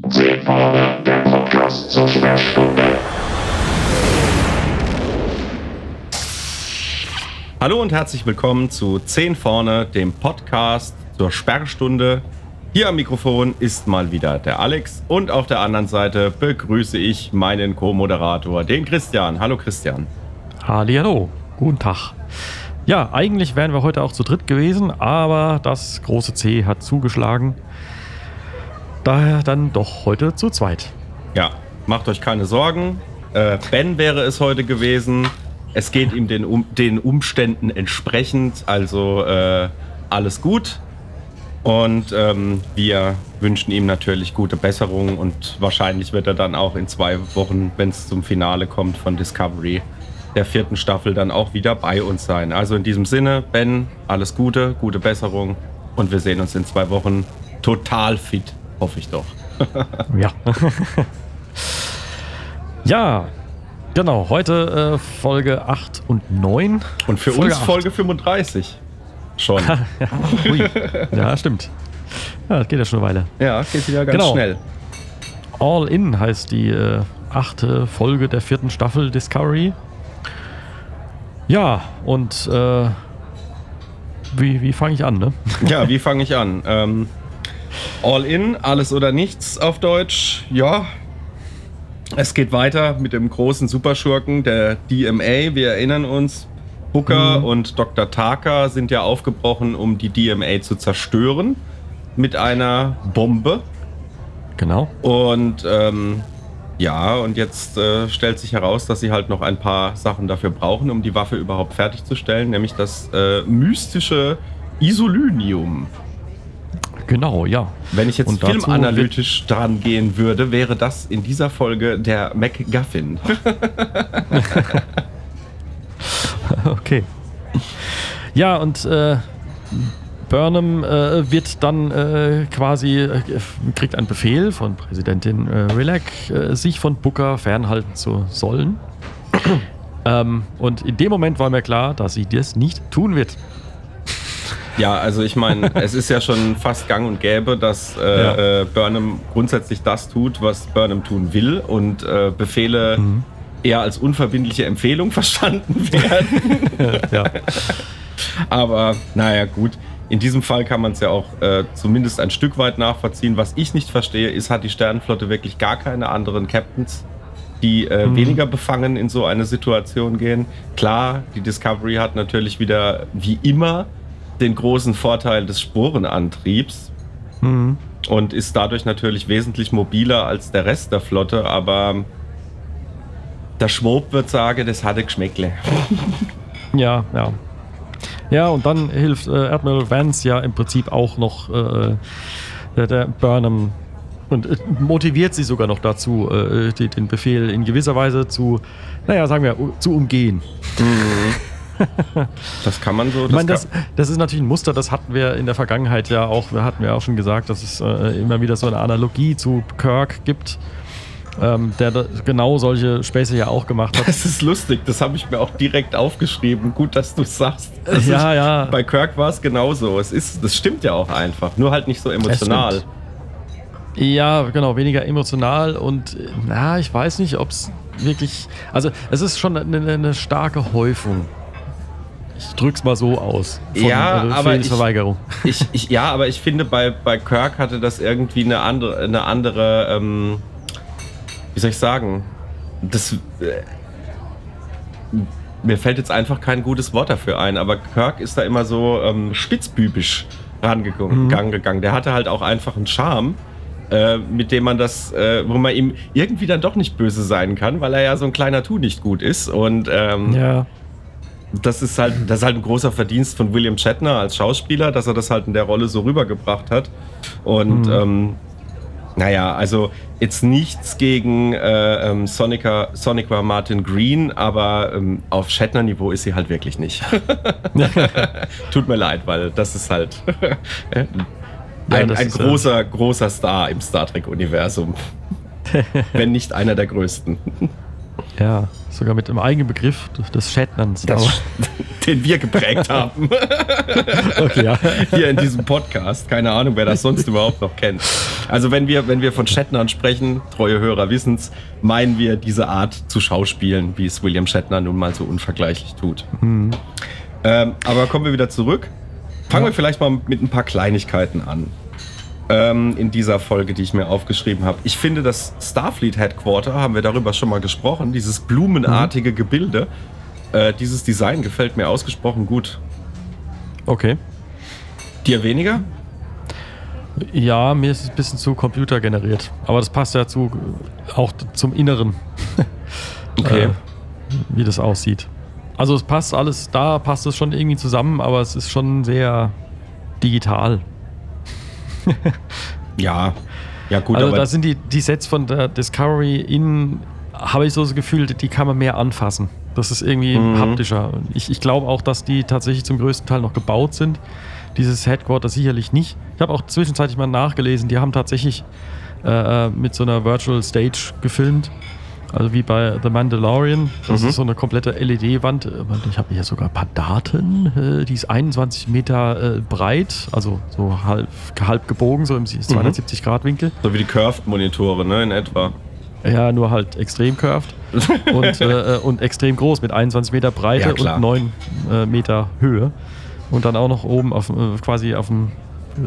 Vorne, der Podcast zur Sperrstunde. Hallo und herzlich willkommen zu 10 vorne, dem Podcast zur Sperrstunde. Hier am Mikrofon ist mal wieder der Alex und auf der anderen Seite begrüße ich meinen Co-Moderator, den Christian. Hallo Christian. Hallo, guten Tag. Ja, eigentlich wären wir heute auch zu dritt gewesen, aber das große C hat zugeschlagen. Daher dann doch heute zu zweit. Ja, macht euch keine Sorgen. Äh, ben wäre es heute gewesen. Es geht ihm den, um, den Umständen entsprechend, also äh, alles gut. Und ähm, wir wünschen ihm natürlich gute Besserung und wahrscheinlich wird er dann auch in zwei Wochen, wenn es zum Finale kommt von Discovery, der vierten Staffel, dann auch wieder bei uns sein. Also in diesem Sinne, Ben, alles Gute, gute Besserung und wir sehen uns in zwei Wochen total fit, hoffe ich doch. Ja. ja, genau. Heute äh, Folge 8 und 9. Und für Folge uns 8. Folge 35 schon. ja, ja, stimmt. Ja, das geht ja schon eine Weile. Ja, geht wieder ganz Genau. schnell. All In heißt die äh, achte Folge der vierten Staffel Discovery. Ja, und äh, wie, wie fange ich an, ne? Ja, wie fange ich an? Ähm, all in, alles oder nichts auf Deutsch. Ja. Es geht weiter mit dem großen Superschurken, der DMA. Wir erinnern uns, Booker Mhm. und Dr. Taka sind ja aufgebrochen, um die DMA zu zerstören mit einer Bombe. Genau. Und ähm, ja, und jetzt äh, stellt sich heraus, dass sie halt noch ein paar Sachen dafür brauchen, um die Waffe überhaupt fertigzustellen, nämlich das äh, mystische Isolynium. Genau, ja. Wenn ich jetzt Und filmanalytisch dran gehen würde, wäre das in dieser Folge der MacGuffin. Okay. Ja, und äh, Burnham äh, wird dann äh, quasi, äh, kriegt einen Befehl von Präsidentin äh, Rilek, äh, sich von Booker fernhalten zu sollen. ähm, und in dem Moment war mir klar, dass sie das nicht tun wird. Ja, also ich meine, es ist ja schon fast gang und gäbe, dass äh, Ja. äh, Burnham grundsätzlich das tut, was Burnham tun will und äh, Befehle Mhm. eher als unverbindliche Empfehlung verstanden werden. ja. Aber naja, gut. In diesem Fall kann man es ja auch äh, zumindest ein Stück weit nachvollziehen. Was ich nicht verstehe, ist, hat die Sternenflotte wirklich gar keine anderen Captains, die äh, Mhm. weniger befangen in so eine Situation gehen? Klar, die Discovery hat natürlich wieder, wie immer, den großen Vorteil des Sporenantriebs Mhm. und ist dadurch natürlich wesentlich mobiler als der Rest der Flotte, aber der Schwob wird sagen, das hatte Geschmäckle. Ja, ja. Ja, und dann hilft äh, Admiral Vance ja im Prinzip auch noch äh, der, der Burnham und äh, motiviert sie sogar noch dazu, äh, die, den Befehl in gewisser Weise zu, naja, sagen wir, zu umgehen. Das kann man so. Ich meine, das, das ist natürlich ein Muster, das hatten wir in der Vergangenheit ja auch, wir hatten ja auch schon gesagt, dass es äh, immer wieder so eine Analogie zu Kirk gibt, ähm, der da genau solche Späße ja auch gemacht hat. Das ist lustig, das habe ich mir auch direkt aufgeschrieben. Gut, dass du sagst. Das Ja, ist, ja. Bei Kirk war es genauso. Es ist, das stimmt ja auch einfach, nur halt nicht so emotional. Ja, genau, weniger emotional und äh, na, ich weiß nicht, ob es wirklich. Also, es ist schon eine, eine starke Häufung. Ich drück's mal so aus. Ja, aber ich-. Ich, ich, ja, aber ich finde, bei, bei Kirk hatte das irgendwie eine andere, eine andere ähm, wie soll ich sagen, das. Äh, mir fällt jetzt einfach kein gutes Wort dafür ein, aber Kirk ist da immer so ähm, spitzbübisch rangegangen. Mhm. gegangen. Der hatte halt auch einfach einen Charme, äh, mit dem man das, äh, wo man ihm irgendwie dann doch nicht böse sein kann, weil er ja so ein kleiner Tu nicht gut ist. Und ähm, Ja. Das ist halt, das ist halt ein großer Verdienst von William Shatner als Schauspieler, dass er das halt in der Rolle so rübergebracht hat. Und Mhm. ähm, naja, also jetzt nichts gegen äh, ähm, Sonica, Sonica Martin Green, aber ähm, auf Shatner-Niveau ist sie halt wirklich nicht. Tut mir leid, weil das ist halt ein, Ja, ein ist, äh, großer, großer Star im Star Trek-Universum. Wenn nicht einer der größten. Ja, sogar mit dem eigenen Begriff des Shatnerns. Den wir geprägt haben. Okay, ja. Hier in diesem Podcast. Keine Ahnung, wer das sonst überhaupt noch kennt. Also wenn wir, wenn wir von Shatner sprechen, treue Hörer wissen's, meinen wir diese Art zu schauspielen, wie es William Shatner nun mal so unvergleichlich tut. Ähm, aber kommen wir wieder zurück. Fangen wir vielleicht mal mit ein paar Kleinigkeiten an. Ähm, in dieser Folge, die ich mir aufgeschrieben habe. Ich finde, das Starfleet Headquarter, haben wir darüber schon mal gesprochen, dieses blumenartige Gebilde, äh, dieses Design gefällt mir ausgesprochen gut. Okay. Dir weniger? Ja, mir ist es ein bisschen zu computergeneriert. Aber das passt ja zu, auch zum Inneren. Okay. Äh, wie das aussieht. Also es passt alles, da passt es schon irgendwie zusammen, aber es ist schon sehr digital. Ja. Ja, gut, also aber da sind die, die Sets von der Discovery in, habe ich so das Gefühl, die kann man mehr anfassen. Das ist irgendwie Mhm. haptischer. Ich, ich glaube auch, dass die tatsächlich zum größten Teil noch gebaut sind. Dieses Headquarter sicherlich nicht. Ich habe auch zwischenzeitlich mal nachgelesen, die haben tatsächlich äh, mit so einer Virtual Stage gefilmt. Also wie bei The Mandalorian. Das Mhm. ist so eine komplette LED-Wand. Ich habe hier sogar ein paar Daten. Äh, Die ist 21 Meter äh, breit, also so halb, halb gebogen, so im 270-Grad-Winkel. so wie die Curved-Monitore, ne, in etwa. Ja, nur halt extrem curved und, äh, und extrem groß mit 21 Meter Breite Ja, und 9 äh, Meter Höhe. Und dann auch noch oben auf, äh, quasi auf dem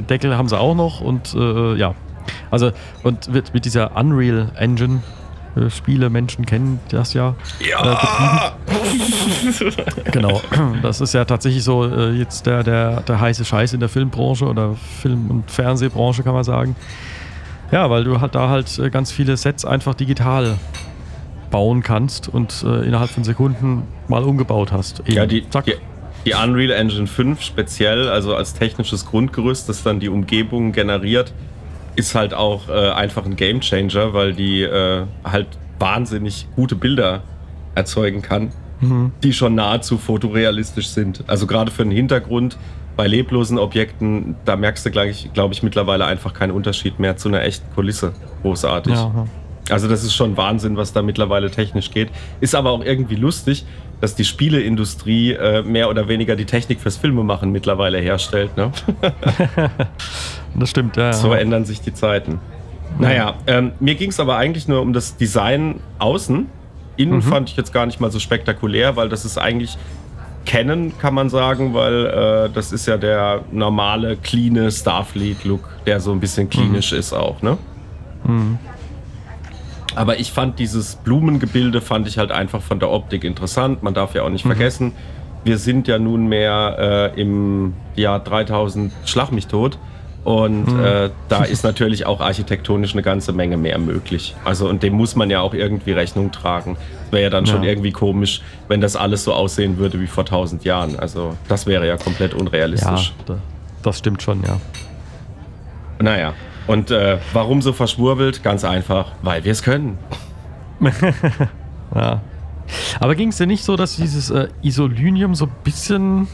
Deckel haben sie auch noch und äh, ja. Also und mit, mit dieser Unreal Engine äh, Spiele, Menschen kennen das ja. Ja! Genau. Das ist ja tatsächlich so äh, jetzt der, der, der heiße Scheiß in der Filmbranche oder Film- und Fernsehbranche, kann man sagen. Ja, weil du halt da halt äh, ganz viele Sets einfach digital bauen kannst und äh, innerhalb von Sekunden mal umgebaut hast. Eben. Ja, die, Zack. die, die Unreal Engine 5 speziell, also als technisches Grundgerüst, das dann die Umgebung generiert, ist halt auch äh, einfach ein Gamechanger, weil die äh, halt wahnsinnig gute Bilder erzeugen kann, die schon nahezu fotorealistisch sind. Also gerade für den Hintergrund bei leblosen Objekten, da merkst du, glaube ich, mittlerweile einfach keinen Unterschied mehr zu einer echten Kulisse. Großartig. Ja. Also das ist schon Wahnsinn, was da mittlerweile technisch geht. Ist aber auch irgendwie lustig, dass die Spieleindustrie äh, mehr oder weniger die Technik fürs Filmemachen mittlerweile herstellt. Ne? Das stimmt, ja. So ändern sich die Zeiten. Naja, ähm, mir ging es aber eigentlich nur um das Design außen. Innen fand ich jetzt gar nicht mal so spektakulär, weil das ist eigentlich kennen, kann man sagen, weil äh, das ist ja der normale, cleane Starfleet-Look, der so ein bisschen klinisch ist auch, ne? Aber ich fand dieses Blumengebilde fand ich halt einfach von der Optik interessant. Man darf ja auch nicht vergessen, wir sind ja nunmehr äh, im Jahr 3000 Schlag mich tot. Und äh, da ist natürlich auch architektonisch eine ganze Menge mehr möglich. Also und dem muss man ja auch irgendwie Rechnung tragen. Wäre ja dann schon Ja. irgendwie komisch, wenn das alles so aussehen würde wie vor 1000 Jahren. Also das wäre ja komplett ja, unrealistisch. da, das stimmt schon, ja. Naja, und äh, warum so verschwurbelt? Ganz einfach, weil wir es können. ja. Aber ging es dir nicht so, dass dieses äh, Isolynium so ein bisschen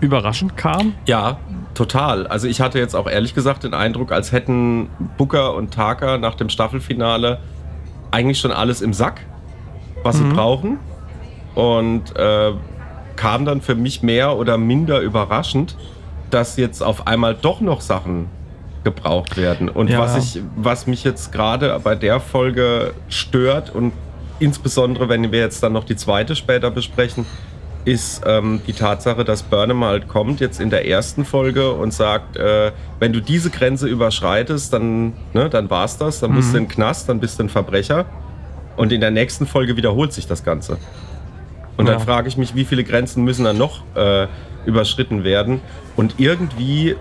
überraschend kam? Ja, total. Also ich hatte jetzt auch ehrlich gesagt den Eindruck, als hätten Booker und Taka nach dem Staffelfinale eigentlich schon alles im Sack, was sie brauchen. Und äh, kam dann für mich mehr oder minder überraschend, dass jetzt auf einmal doch noch Sachen gebraucht werden. Und Ja. was ich, was mich jetzt gerade bei der Folge stört und insbesondere wenn wir jetzt dann noch die zweite später besprechen, ist ähm, die Tatsache, dass Burnham halt kommt jetzt in der ersten Folge und sagt, äh, wenn du diese Grenze überschreitest, dann, ne, dann war's das, dann musst du in den Knast, dann bist du ein Verbrecher. Und in der nächsten Folge wiederholt sich das Ganze. Und dann Ja. frage ich mich, wie viele Grenzen müssen dann noch äh, überschritten werden? Und irgendwie,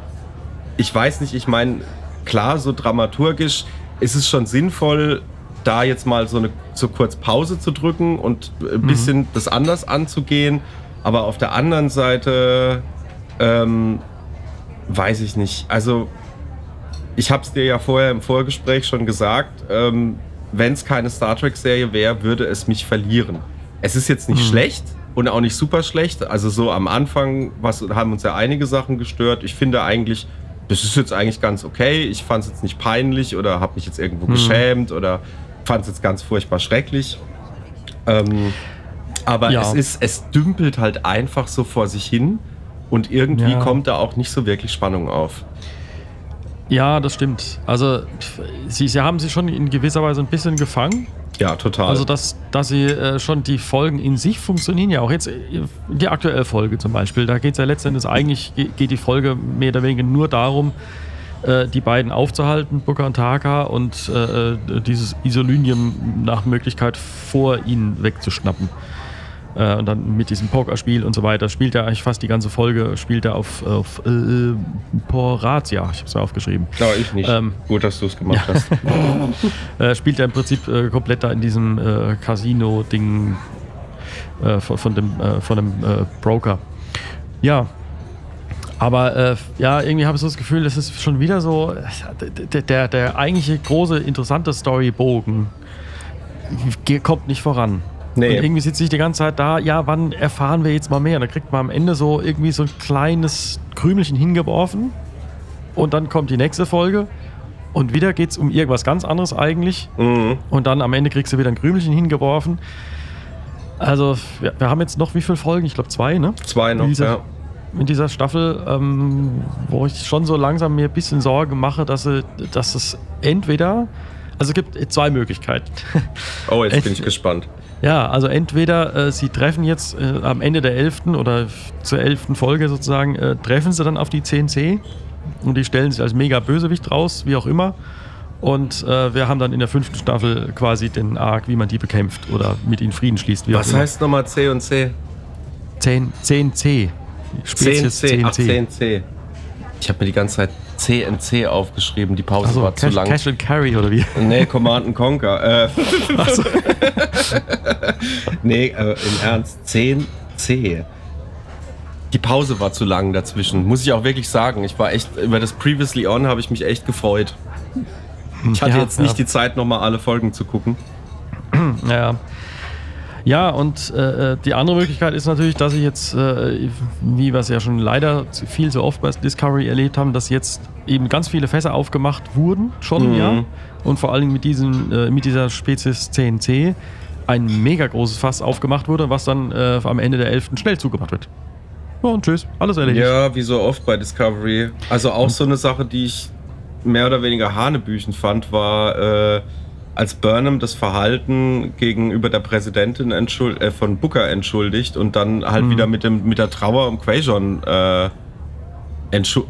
ich weiß nicht, ich meine, klar, so dramaturgisch ist es schon sinnvoll, da jetzt mal so eine so kurz Pause zu drücken und ein bisschen das anders anzugehen. Aber auf der anderen Seite ähm, weiß ich nicht. Also ich habe es dir ja vorher im Vorgespräch schon gesagt. Ähm, Wenn es keine Star Trek-Serie wäre, würde es mich verlieren. Es ist jetzt nicht schlecht und auch nicht super schlecht. Also so am Anfang was, haben uns ja einige Sachen gestört. Ich finde eigentlich, das ist jetzt eigentlich ganz okay. Ich fand es jetzt nicht peinlich oder habe mich jetzt irgendwo geschämt oder fand es jetzt ganz furchtbar schrecklich. Ähm, Aber Ja. es ist, es dümpelt halt einfach so vor sich hin und irgendwie Ja. kommt da auch nicht so wirklich Spannung auf. Ja, das stimmt. Also, sie, sie haben sich schon in gewisser Weise ein bisschen gefangen. Ja, total. Also, dass, dass sie äh, schon die Folgen in sich funktionieren ja auch. Jetzt äh, die aktuelle Folge zum Beispiel, da geht es ja letztendlich eigentlich, ge- geht die Folge mehr oder weniger nur darum, äh, die beiden aufzuhalten, Booker und Taka, und äh, äh, dieses Isolium nach Möglichkeit vor ihnen wegzuschnappen. Äh, und dann mit diesem Pokerspiel und so weiter spielt er eigentlich fast die ganze Folge, spielt er auf, auf äh, Poratia, ich habe es aufgeschrieben. ja, ich nicht. ähm, Gut, dass du es gemacht hast. äh, spielt er im Prinzip äh, komplett da in diesem äh, Casino-Ding äh, von, von dem, äh, von dem Broker. Ja. Aber äh, ja, irgendwie habe ich so das Gefühl, das ist schon wieder so, der, der, der eigentliche große, interessante Storybogen ge- kommt nicht voran. Nee. Und irgendwie sitze ich die ganze Zeit da, ja, wann erfahren wir jetzt mal mehr? Und dann kriegt man am Ende so irgendwie so ein kleines Krümelchen hingeworfen und dann kommt die nächste Folge und wieder geht es um irgendwas ganz anderes eigentlich Mhm. und dann am Ende kriegst du wieder ein Krümelchen hingeworfen. Also, wir, wir haben jetzt noch wie viele Folgen? Ich glaube zwei, ne? Zwei noch, dieser, ja. in dieser Staffel, ähm, wo ich schon so langsam mir ein bisschen Sorge mache, dass, sie, dass es entweder, also es gibt zwei Möglichkeiten. Oh, jetzt bin ich gespannt. Ja, also entweder äh, sie treffen jetzt äh, am Ende der 11. oder zur 11. Folge sozusagen, äh, treffen sie dann auf die 10C und die stellen sich als mega Bösewicht raus, wie auch immer. Und äh, wir haben dann in der fünften Staffel quasi den Arc, wie man die bekämpft oder mit ihnen Frieden schließt. Wie Was heißt nochmal C und C? 10, 10C. Spezies 10C. Ach, 10C. 10C. Ich habe mir die ganze Zeit CNC aufgeschrieben. Die Pause Also war zu Cash, lang. Cash and Carry oder wie? Nee, Command and Conquer. Äh, nee, äh, im Ernst. 10C. Die Pause war zu lang dazwischen, muss ich auch wirklich sagen. Ich war echt, über das Previously On habe ich mich echt gefreut. Ich hatte Ja, jetzt nicht ja. die Zeit, nochmal alle Folgen zu gucken. Ja. Ja, und äh, die andere Möglichkeit ist natürlich, dass ich jetzt, äh, wie wir es ja schon leider viel so oft bei Discovery erlebt haben, dass jetzt eben ganz viele Fässer aufgemacht wurden, schon, Mhm. ja. Und vor allen Dingen mit, diesen, äh, mit dieser Spezies CNC ein mega großes Fass aufgemacht wurde, was dann äh, am Ende der 11. schnell zugemacht wird. Ja, und tschüss, alles erledigt. Ja, wie so oft bei Discovery. Also auch so eine Sache, die ich mehr oder weniger hanebüchen fand, war, äh, als Burnham das Verhalten gegenüber der Präsidentin äh, von Booker entschuldigt und dann halt wieder mit, dem, mit der Trauer um Quajon äh,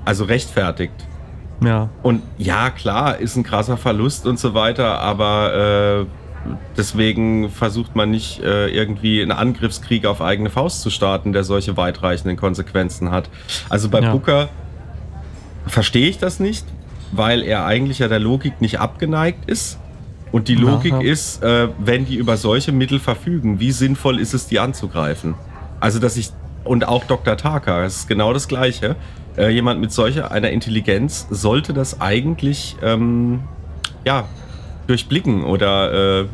also rechtfertigt. ja. Und ja, klar, ist ein krasser Verlust und so weiter, aber äh, deswegen versucht man nicht äh, irgendwie einen Angriffskrieg auf eigene Faust zu starten, der solche weitreichenden Konsequenzen hat. Also bei Ja. Booker verstehe ich das nicht, weil er eigentlich ja der Logik nicht abgeneigt ist. Und die Logik ja. ist, äh, wenn die über solche Mittel verfügen, wie sinnvoll ist es, die anzugreifen? Also, dass ich, und auch Dr. Taka, das ist genau das Gleiche. Äh, jemand mit solcher einer Intelligenz sollte das eigentlich, ähm, ja, durchblicken oder äh,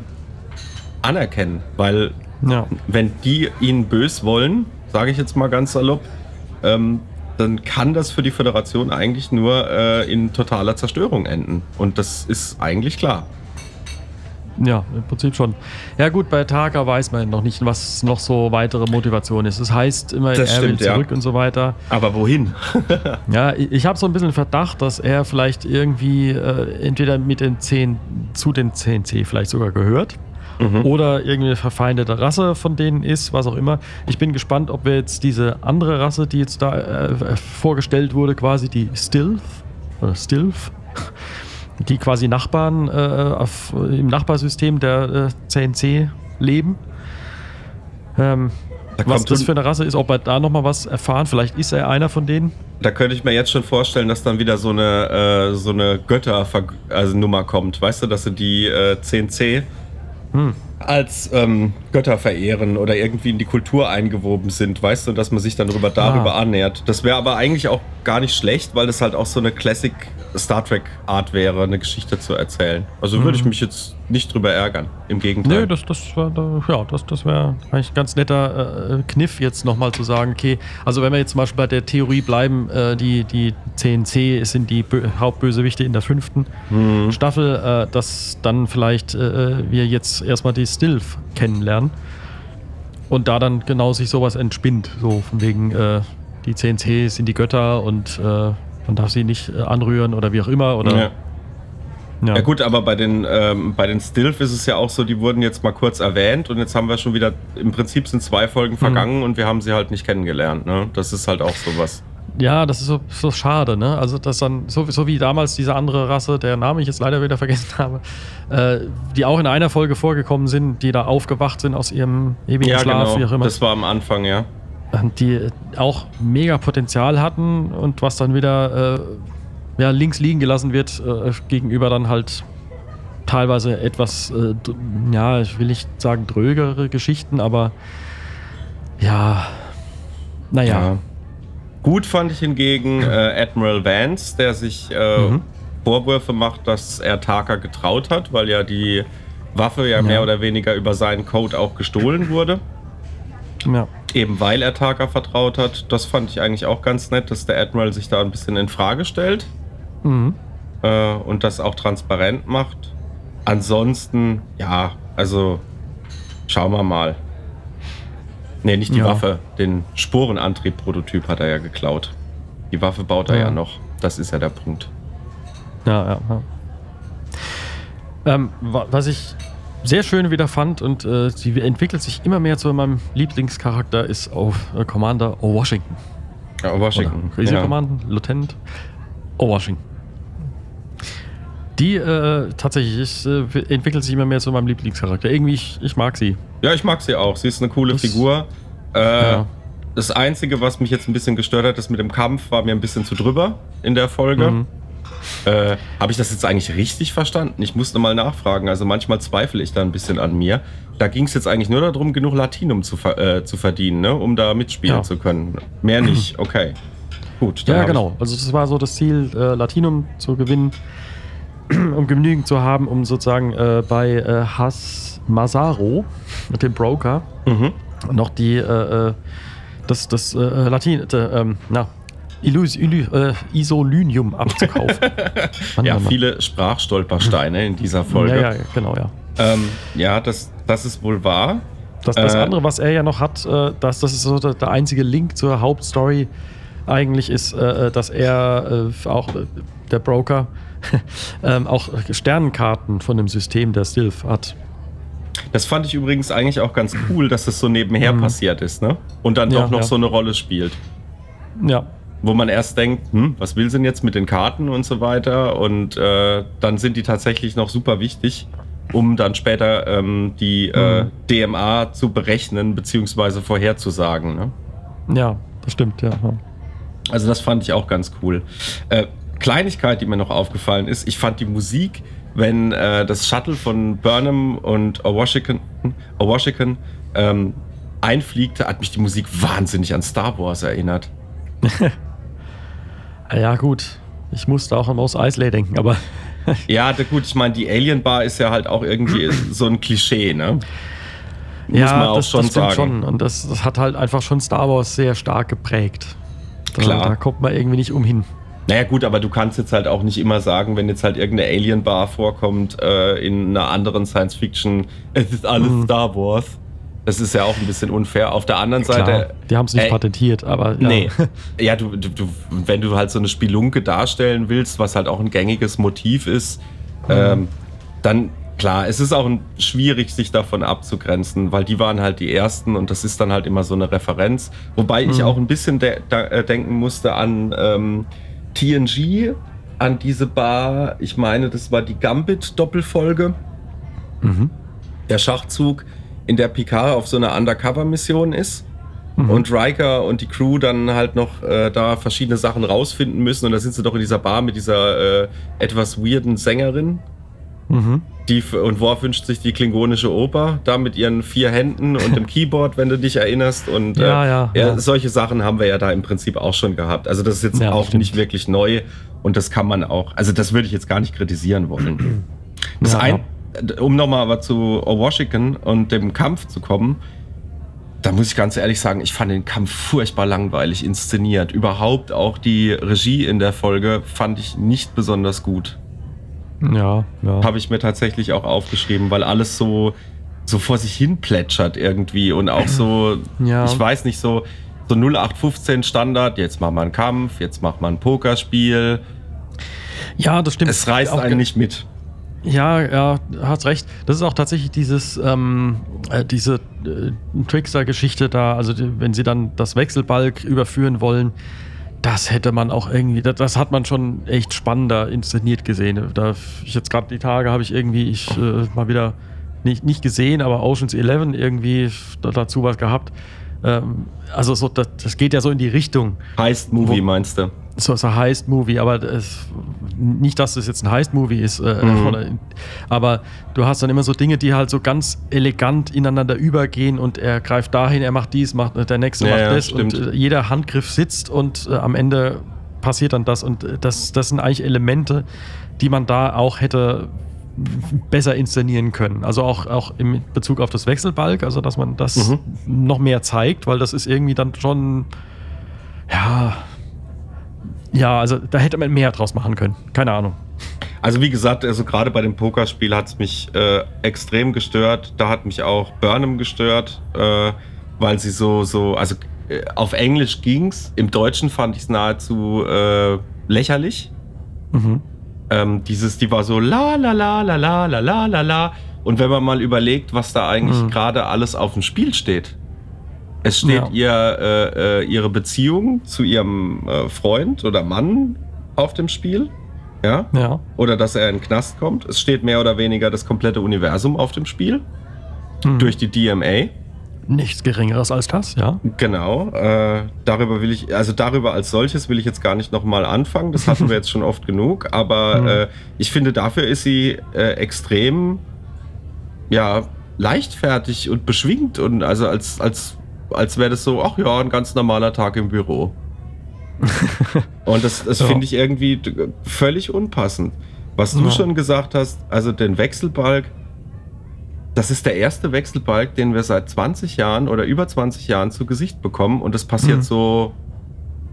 anerkennen, weil ja. wenn die ihn bös wollen, sage ich jetzt mal ganz salopp, ähm, dann kann das für die Föderation eigentlich nur äh, in totaler Zerstörung enden. Und das ist eigentlich klar. Ja, im Prinzip schon. Ja gut, bei Taka weiß man noch nicht, was noch so weitere Motivation ist. Das heißt immer, Das er stimmt, will ja. zurück und so weiter. Aber wohin? Ja, ich, ich habe so ein bisschen Verdacht, dass er vielleicht irgendwie äh, entweder mit den 10 zu den 10C vielleicht sogar gehört. Oder irgendwie eine verfeindete Rasse von denen ist, was auch immer. Ich bin gespannt, ob wir jetzt diese andere Rasse, die jetzt da äh, vorgestellt wurde, quasi die Stilth oder Stilth, die quasi Nachbarn äh, auf, im Nachbarsystem der äh, CNC leben. Ähm, Da was das für eine Rasse ist, ob wir da nochmal was erfahren. Vielleicht ist er einer von denen. Da könnte ich mir jetzt schon vorstellen, dass dann wieder so eine, äh, so eine Götter-Nummer also kommt. Weißt du, dass sie die äh, 10C als ähm, Götter verehren oder irgendwie in die Kultur eingewoben sind, weißt du, dass man sich dann darüber, darüber Ah. annähert. Das wäre aber eigentlich auch gar nicht schlecht, weil das halt auch so eine Classic Star Trek Art wäre, eine Geschichte zu erzählen. Also würde ich mich jetzt nicht drüber ärgern. Im Gegenteil. Nö, das, das, war, ja, das, das wäre eigentlich ein ganz netter äh, Kniff, jetzt nochmal zu sagen, okay, also wenn wir jetzt zum Beispiel bei der Theorie bleiben, äh, die, die CNC sind die Bö Hauptbösewichte in der fünften Mhm. Staffel, äh, dass dann vielleicht äh, wir jetzt erstmal die Stilf kennenlernen. und da dann genau sich sowas entspinnt. So von wegen, äh, die CNC sind die Götter und äh, man darf sie nicht anrühren oder wie auch immer. Oder, Ja. Ja gut, aber bei den, ähm, bei den Stilf ist es ja auch so, die wurden jetzt mal kurz erwähnt und jetzt haben wir schon wieder, im Prinzip sind zwei Folgen vergangen und wir haben sie halt nicht kennengelernt. Ne? Das ist halt auch sowas. Ja, das ist so, so schade, ne? Also, dass dann, so, so wie damals diese andere Rasse, der Name ich jetzt leider wieder vergessen habe, äh, die auch in einer Folge vorgekommen sind, die da aufgewacht sind aus ihrem ewigen Ja, Schlaf, wie genau. auch immer. Das war am Anfang, ja. Die auch mega Potenzial hatten und was dann wieder äh, ja, links liegen gelassen wird, äh, gegenüber dann halt teilweise etwas, äh, ja, ich will nicht sagen drögere Geschichten, aber ja, naja. Gut fand ich hingegen äh, Admiral Vance, der sich äh, Mhm. Vorwürfe macht, dass er Taka getraut hat, weil ja die Waffe ja, Ja. mehr oder weniger über seinen Code auch gestohlen wurde. Ja. Eben weil er Taka vertraut hat. Das fand ich eigentlich auch ganz nett, dass der Admiral sich da ein bisschen in Frage stellt Mhm. äh, und das auch transparent macht. Ansonsten, ja, also schauen wir mal. Ne, nicht die Ja. Waffe, den Sporenantrieb-Prototyp hat er ja geklaut. Die Waffe baut er ja, Ja. noch. Das ist ja der Punkt. Ja, ja, ja. Ähm, wa- was ich sehr schön wieder fand und äh, sie entwickelt sich immer mehr zu meinem Lieblingscharakter, ist auf äh, Commander Washington. Ja, Washington. Oder, er ja. Commander? Lieutenant Washington. Die äh, tatsächlich äh, entwickelt sich immer mehr zu meinem Lieblingscharakter. Irgendwie, ich, ich mag sie. ja, ich mag sie auch. Sie ist eine coole Das- Figur. Äh, Ja. Das Einzige, was mich jetzt ein bisschen gestört hat, ist mit dem Kampf, war mir ein bisschen zu drüber in der Folge. Mhm. Äh, Habe ich das jetzt eigentlich richtig verstanden? Ich musste mal nachfragen. Also manchmal zweifle ich da ein bisschen an mir. Da ging es jetzt eigentlich nur darum, genug Latinum zu, ver äh, zu verdienen, ne? um da mitspielen Ja. zu können. Mehr nicht. Okay. Gut. Ja, genau. Also das war so das Ziel, äh, Latinum zu gewinnen, um genügend zu haben, um sozusagen äh, bei äh, Has Masaro mit dem Broker mhm. noch die äh, äh, das, das äh, Latin, äh, ähm, na, Illus, Illu, äh, Isolinium abzukaufen. Ja, Mann. viele Sprachstolpersteine in dieser Folge. Ja, ja, genau, ja. Ähm, ja das, das ist wohl wahr. Das, das Äh, andere, was er ja noch hat, äh, das, das ist so der, der einzige Link zur Hauptstory eigentlich ist, äh, dass er äh, auch äh, der Broker ähm, auch Sternenkarten von dem System der Stilf hat. Das fand ich übrigens eigentlich auch ganz cool, dass das so nebenher Mhm. passiert ist, ne? Und dann Ja, doch noch ja. so eine Rolle spielt. Ja, Wo man erst denkt, hm, was will sie denn jetzt mit den Karten und so weiter? Und äh, dann sind die tatsächlich noch super wichtig, um dann später ähm, die äh, Mhm. DMA zu berechnen beziehungsweise vorherzusagen. Ne? ja, das stimmt, ja. Also das fand ich auch ganz cool. Äh, Kleinigkeit, die mir noch aufgefallen ist, ich fand die Musik, wenn äh, das Shuttle von Burnham und Washington, Washington ähm, einfliegt, hat mich die Musik wahnsinnig an Star Wars erinnert. Ja, gut. Ich musste auch an Mos Eisley denken, aber Ja, gut, ich meine, die Alien Bar ist ja halt auch irgendwie so ein Klischee, ne? Muss ja, man auch das, schon das stimmt sagen. schon. Und das, das hat halt einfach schon Star Wars sehr stark geprägt. Da, Klar. Da kommt man irgendwie nicht umhin. Naja gut, aber du kannst jetzt halt auch nicht immer sagen, wenn jetzt halt irgendeine Alien Bar vorkommt äh, in einer anderen Science Fiction, es ist alles Mhm. Star Wars. Das ist ja auch ein bisschen unfair. Auf der anderen Klar, Seite. die haben es nicht Ey, patentiert, aber ja. Nee. Ja, du, du, du, wenn du halt so eine Spelunke darstellen willst, was halt auch ein gängiges Motiv ist, Mhm. ähm, dann klar, es ist auch schwierig, sich davon abzugrenzen, weil die waren halt die ersten und das ist dann halt immer so eine Referenz. Wobei ich Mhm. auch ein bisschen de da, äh, denken musste an ähm, TNG, an diese Bar. Ich meine, das war die Gambit-Doppelfolge Mhm. der Schachzug, in der Picard auf so einer Undercover-Mission ist Mhm. und Riker und die Crew dann halt noch äh, da verschiedene Sachen rausfinden müssen. Und da sind sie doch in dieser Bar mit dieser äh, etwas weirden Sängerin. Mhm. Die, und Worf wünscht sich die klingonische Oper, da mit ihren vier Händen und dem Keyboard, wenn du dich erinnerst. Und äh, Ja, ja, ja. solche Sachen haben wir ja da im Prinzip auch schon gehabt. Also das ist jetzt Ja, auch stimmt. nicht wirklich neu und das kann man auch, also das würde ich jetzt gar nicht kritisieren wollen. Das Ja, ein, um nochmal aber zu Washington und dem Kampf zu kommen, da muss ich ganz ehrlich sagen, ich fand den Kampf furchtbar langweilig inszeniert. Überhaupt auch die Regie in der Folge fand ich nicht besonders gut. Ja, ja. Habe ich mir tatsächlich auch aufgeschrieben, weil alles so so vor sich hin plätschert irgendwie und auch so, Ja. ich weiß nicht, so, so 0815 Standard, jetzt macht man einen Kampf, jetzt macht man ein Pokerspiel. Ja, das stimmt. Es reißt Auch einen nicht mit. Ja, ja, hast recht. Das ist auch tatsächlich dieses, ähm, äh, diese äh, Trickster-Geschichte da, also wenn sie dann das Wechselbalg überführen wollen, das hätte man auch irgendwie, das, das hat man schon echt spannender inszeniert gesehen. Da ich jetzt gerade die Tage habe ich irgendwie ich äh, mal wieder nicht, nicht gesehen, aber Oceans 11 irgendwie da, dazu was gehabt. Ähm, also so, das, das geht ja so in die Richtung Heißt Movie, Wo- meinst du? So, so Heist-Movie, aber es, nicht, dass das jetzt ein Heist-Movie ist, äh, Mhm. oder, aber du hast dann immer so Dinge, die halt so ganz elegant ineinander übergehen und er greift dahin, er macht dies, macht der nächste Ja, macht ja, das stimmt. und äh, jeder Handgriff sitzt und äh, am Ende passiert dann das und äh, das, das sind eigentlich Elemente, die man da auch hätte besser inszenieren können. Also auch, auch im Bezug auf das Wechselbalg, also dass man das Mhm. noch mehr zeigt, weil das ist irgendwie dann schon, ja, ja, also da hätte man mehr draus machen können. Keine Ahnung. Also wie gesagt, also gerade bei dem Pokerspiel hat es mich äh, extrem gestört. Da hat mich auch Burnham gestört, äh, weil sie so, so, also äh, auf Englisch ging's. Im Deutschen fand ich es nahezu äh, lächerlich. Mhm. Ähm, dieses, die war so la la la la la la la la la. Und wenn man mal überlegt, was da eigentlich Mhm. gerade alles auf dem Spiel steht. Es steht Ja. ihr, äh, äh, ihre Beziehung zu ihrem äh, Freund oder Mann auf dem Spiel. Ja Ja. oder dass er in den Knast kommt. Es steht mehr oder weniger das komplette Universum auf dem Spiel Mhm. durch die DMA. Nichts Geringeres als das, ja. Genau. Äh, darüber will ich, also darüber als solches will ich jetzt gar nicht nochmal anfangen. Das hatten wir jetzt schon oft genug. Aber Mhm. äh, ich finde, dafür ist sie äh, extrem, ja, leichtfertig und beschwingt und also als, als, als wäre das so, ach ja, ein ganz normaler Tag im Büro. Und das, das Ja. finde ich irgendwie völlig unpassend. Was du Ja. schon gesagt hast, also den Wechselbalg, das ist der erste Wechselbalg, den wir seit 20 Jahren oder über 20 Jahren zu Gesicht bekommen und das passiert Mhm. so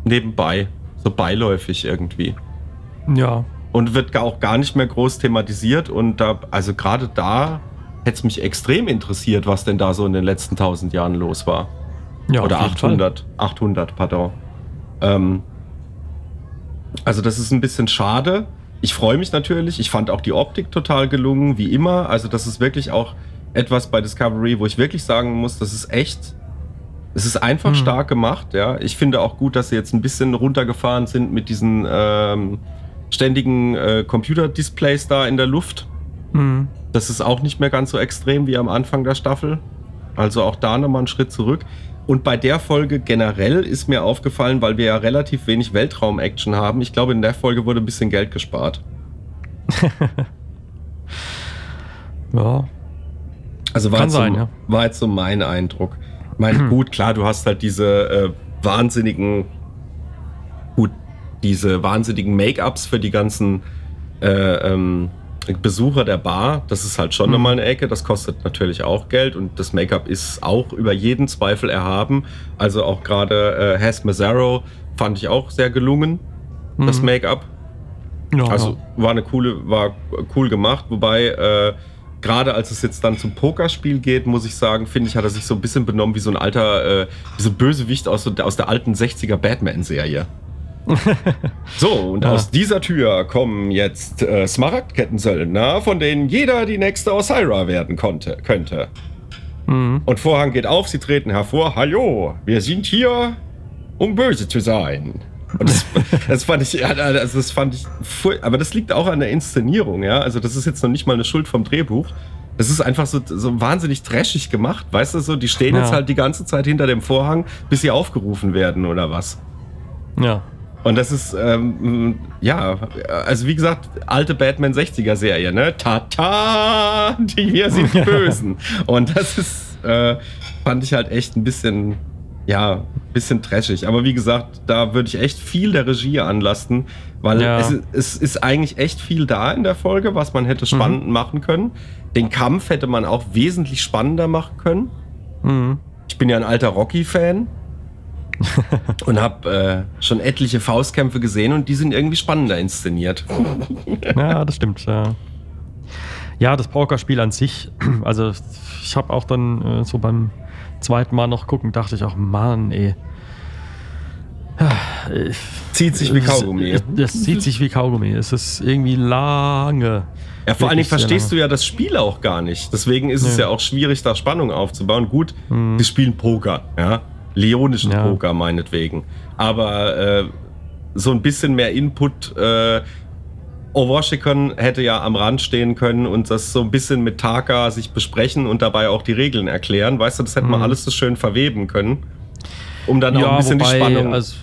nebenbei, so beiläufig irgendwie. Ja. Und wird auch gar nicht mehr groß thematisiert und da, also gerade da hätte es mich extrem interessiert, was denn da so in den letzten 1000 Jahren los war. Ja Oder auf jeden 800, 800, pardon. Ähm, also das ist ein bisschen schade. Ich freue mich natürlich. Ich fand auch die Optik total gelungen, wie immer. Also das ist wirklich auch etwas bei Discovery, wo ich wirklich sagen muss, das ist echt, es ist einfach Hm. stark gemacht. Ja, ich finde auch gut, dass sie jetzt ein bisschen runtergefahren sind mit diesen ähm, ständigen äh, Computerdisplays da in der Luft. Mhm. Das ist auch nicht mehr ganz so extrem wie am Anfang der Staffel. Also auch da nochmal einen Schritt zurück. Und bei der Folge generell ist mir aufgefallen, weil wir ja relativ wenig Weltraum-Action haben. Ich glaube, in der Folge wurde ein bisschen Geld gespart. Ja. Also war, Kann jetzt, sein, so, ja. war jetzt so mein Eindruck. Ich meine, gut, klar, du hast halt diese äh, wahnsinnigen, gut, diese wahnsinnigen Make-ups für die ganzen äh, ähm, Besucher der Bar. Das ist halt schon Mhm. nochmal eine Ecke. Das kostet natürlich auch Geld und das Make-up ist auch über jeden Zweifel erhaben. Also auch gerade äh, Has Mazzaro fand ich auch sehr gelungen, das Mhm. Make-up. ja. Also war eine coole, war cool gemacht, wobei äh, gerade als es jetzt dann zum Pokerspiel geht, muss ich sagen, finde ich, hat er sich so ein bisschen benommen wie so ein alter, äh, wie so ein Bösewicht aus, aus der alten 60er Batman-Serie. so, und Ja. aus dieser Tür kommen jetzt äh, Smaragdkettensöldner, von denen jeder die nächste Osira werden konnte, könnte. Mhm. Und Vorhang geht auf, sie treten hervor. Hallo, wir sind hier, um böse zu sein. Und das, das fand ich, also das fand ich, aber das liegt auch an der Inszenierung, ja. Also das ist jetzt noch nicht mal eine Schuld vom Drehbuch. Das ist einfach so, so wahnsinnig trashig gemacht, weißt du so? Die stehen Ja. jetzt halt die ganze Zeit hinter dem Vorhang, bis sie aufgerufen werden oder was. Ja. Und das ist, ähm, ja, also wie gesagt, alte Batman 60er Serie, ne? Tata, die wir sind die Bösen. Und das ist, äh, fand ich halt echt ein bisschen, ja, ein bisschen trashig. Aber wie gesagt, da würde ich echt viel der Regie anlasten, weil Ja. es, es ist eigentlich echt viel da in der Folge, was man hätte spannend machen können. Den Kampf hätte man auch wesentlich spannender machen können. Mhm. Ich bin ja ein alter Rocky-Fan und habe äh, schon etliche Faustkämpfe gesehen und die sind irgendwie spannender inszeniert. Ja, das stimmt. Ja. Ja, das Pokerspiel an sich, also ich habe auch dann äh, so beim zweiten Mal noch gucken, dachte ich auch, Mann, ey. Zieht sich wie Kaugummi. Das, zieht sich wie Kaugummi. Es ist irgendwie lange. Ja, vor allen Dingen verstehst du ja das Spiel auch gar nicht. Deswegen ist es Ja. ja auch schwierig, da Spannung aufzubauen. Gut, wir spielen Poker, ja. Leonischen Ja. Poker meinetwegen. Aber äh, so ein bisschen mehr Input. Äh, Washington hätte ja am Rand stehen können und das so ein bisschen mit Taka sich besprechen und dabei auch die Regeln erklären. Weißt du, das hätte man alles so schön verweben können. Um dann auch ein bisschen die Spannung. also,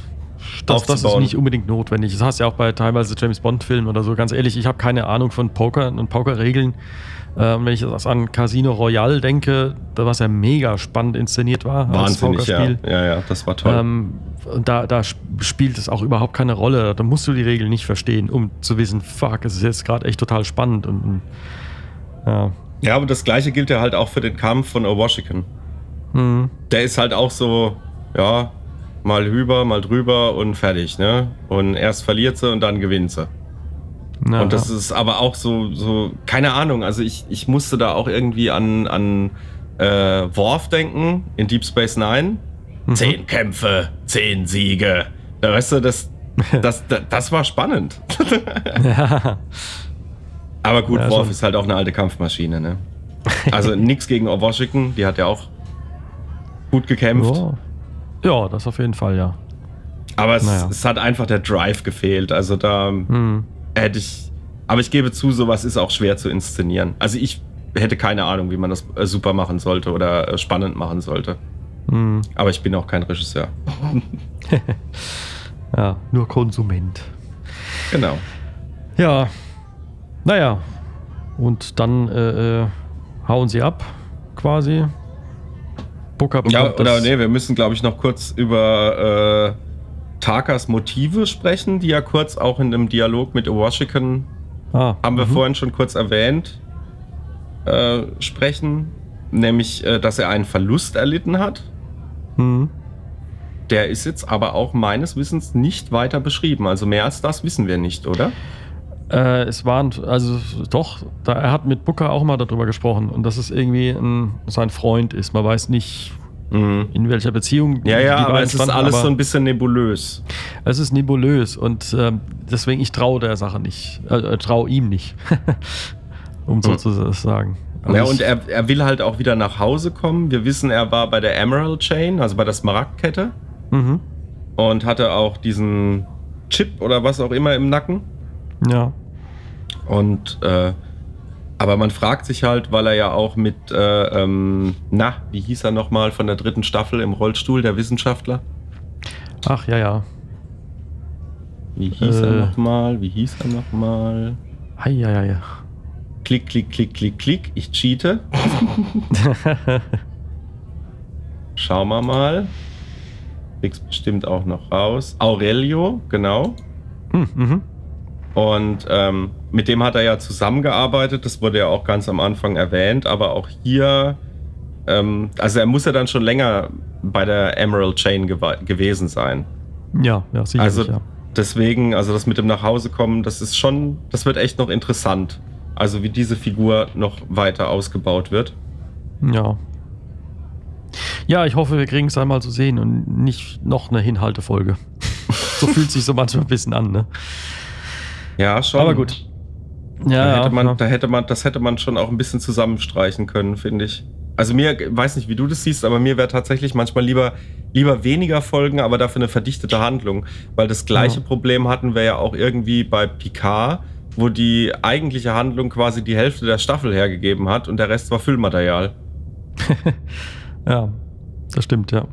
das, das ist nicht unbedingt notwendig. Das hast du ja auch bei teilweise James Bond-Filmen oder so. Ganz ehrlich, ich habe keine Ahnung von Poker und Pokerregeln. Und wenn ich das an Casino Royale denke, was ja mega spannend inszeniert war, als Wahnsinnig, ja. Ja. Ja, das war toll. Ähm, und da, da sp- spielt es auch überhaupt keine Rolle. Da musst du die Regeln nicht verstehen, um zu wissen, fuck, es ist jetzt gerade echt total spannend. Und, und ja. Ja, aber das gleiche gilt ja halt auch für den Kampf von Washington. Hm. Der ist halt auch so, ja, mal rüber, mal drüber und fertig, ne? Und erst verliert sie und dann gewinnt sie. Ja, und das ja. ist aber auch so, so, keine Ahnung, also ich, ich musste da auch irgendwie an, an äh, Worf denken in Deep Space Nine. Mhm. Zehn Kämpfe, zehn Siege. Da weißt du, das, das, das, das war spannend. ja. Aber gut, Ja, Worf schon. ist halt auch eine alte Kampfmaschine, ne? Also nichts gegen Washington, die hat ja auch gut gekämpft. Ja. ja, das auf jeden Fall, ja. Aber es, Naja. es hat einfach der Drive gefehlt. Also da Hm. Hätte ich. Aber ich gebe zu, sowas ist auch schwer zu inszenieren. Also ich hätte keine Ahnung, wie man das äh, super machen sollte oder äh, spannend machen sollte. Hm. Aber ich bin auch kein Regisseur. Ja, nur Konsument. Genau. Ja, naja. Und dann äh, äh, hauen sie ab, quasi. Booker Ja, oder nee, wir müssen, glaube ich, noch kurz über äh, Takas Motive sprechen, die ja kurz auch in einem Dialog mit Washington Ah, haben wir mhm. vorhin schon kurz erwähnt, äh, sprechen. Nämlich, äh, dass er einen Verlust erlitten hat. Mhm. Der ist jetzt aber auch meines Wissens nicht weiter beschrieben. Also mehr als das wissen wir nicht, oder? Äh, es waren, also doch, da, er hat mit Booker auch mal darüber gesprochen und dass es irgendwie ein, sein Freund ist. Man weiß nicht, in welcher Beziehung. Ja, ja, aber es ist alles aber so ein bisschen nebulös. Es ist nebulös und ähm, deswegen, ich traue der Sache nicht. Äh, äh, traue ihm nicht. um so Hm. zu sagen. Also Ja, und er, er will halt auch wieder nach Hause kommen. Wir wissen, er war bei der Emerald Chain, also bei der Smaragdkette. Mhm. Und hatte auch diesen Chip oder was auch immer im Nacken. Ja. Und äh, aber man fragt sich halt, weil er ja auch mit, äh, ähm, na, wie hieß er nochmal von der dritten Staffel im Rollstuhl, der Wissenschaftler? Ach ja, ja. Wie hieß Äh. er nochmal? Wie hieß er nochmal? Ja, ja, ja. Klick, klick, klick, klick, klick. Ich cheate. Schauen wir mal. Kriegst bestimmt auch noch raus. Aurelio, genau. Hm, mhm. Und ähm, mit dem hat er ja zusammengearbeitet, das wurde ja auch ganz am Anfang erwähnt, aber auch hier, ähm, also er muss ja dann schon länger bei der Emerald Chain gewa- gewesen sein. Ja, ja, sicherlich, Also ja. deswegen, also das mit dem Nachhausekommen, das ist schon, das wird echt noch interessant. Also wie diese Figur noch weiter ausgebaut wird. Ja. Ja, ich hoffe, wir kriegen es einmal zu sehen und nicht noch eine Hinhaltefolge. so fühlt sich so manchmal ein bisschen an, ne? Ja, schon. Aber gut. Da, Ja, hätte man, ja. da hätte man, das hätte man schon auch ein bisschen zusammenstreichen können, finde ich. Also mir, weiß nicht, wie du das siehst, aber mir wäre tatsächlich manchmal lieber, lieber weniger Folgen, aber dafür eine verdichtete Handlung. Weil das gleiche Ja. Problem hatten wir ja auch irgendwie bei Picard, wo die eigentliche Handlung quasi die Hälfte der Staffel hergegeben hat und der Rest war Füllmaterial. Ja, das stimmt, ja.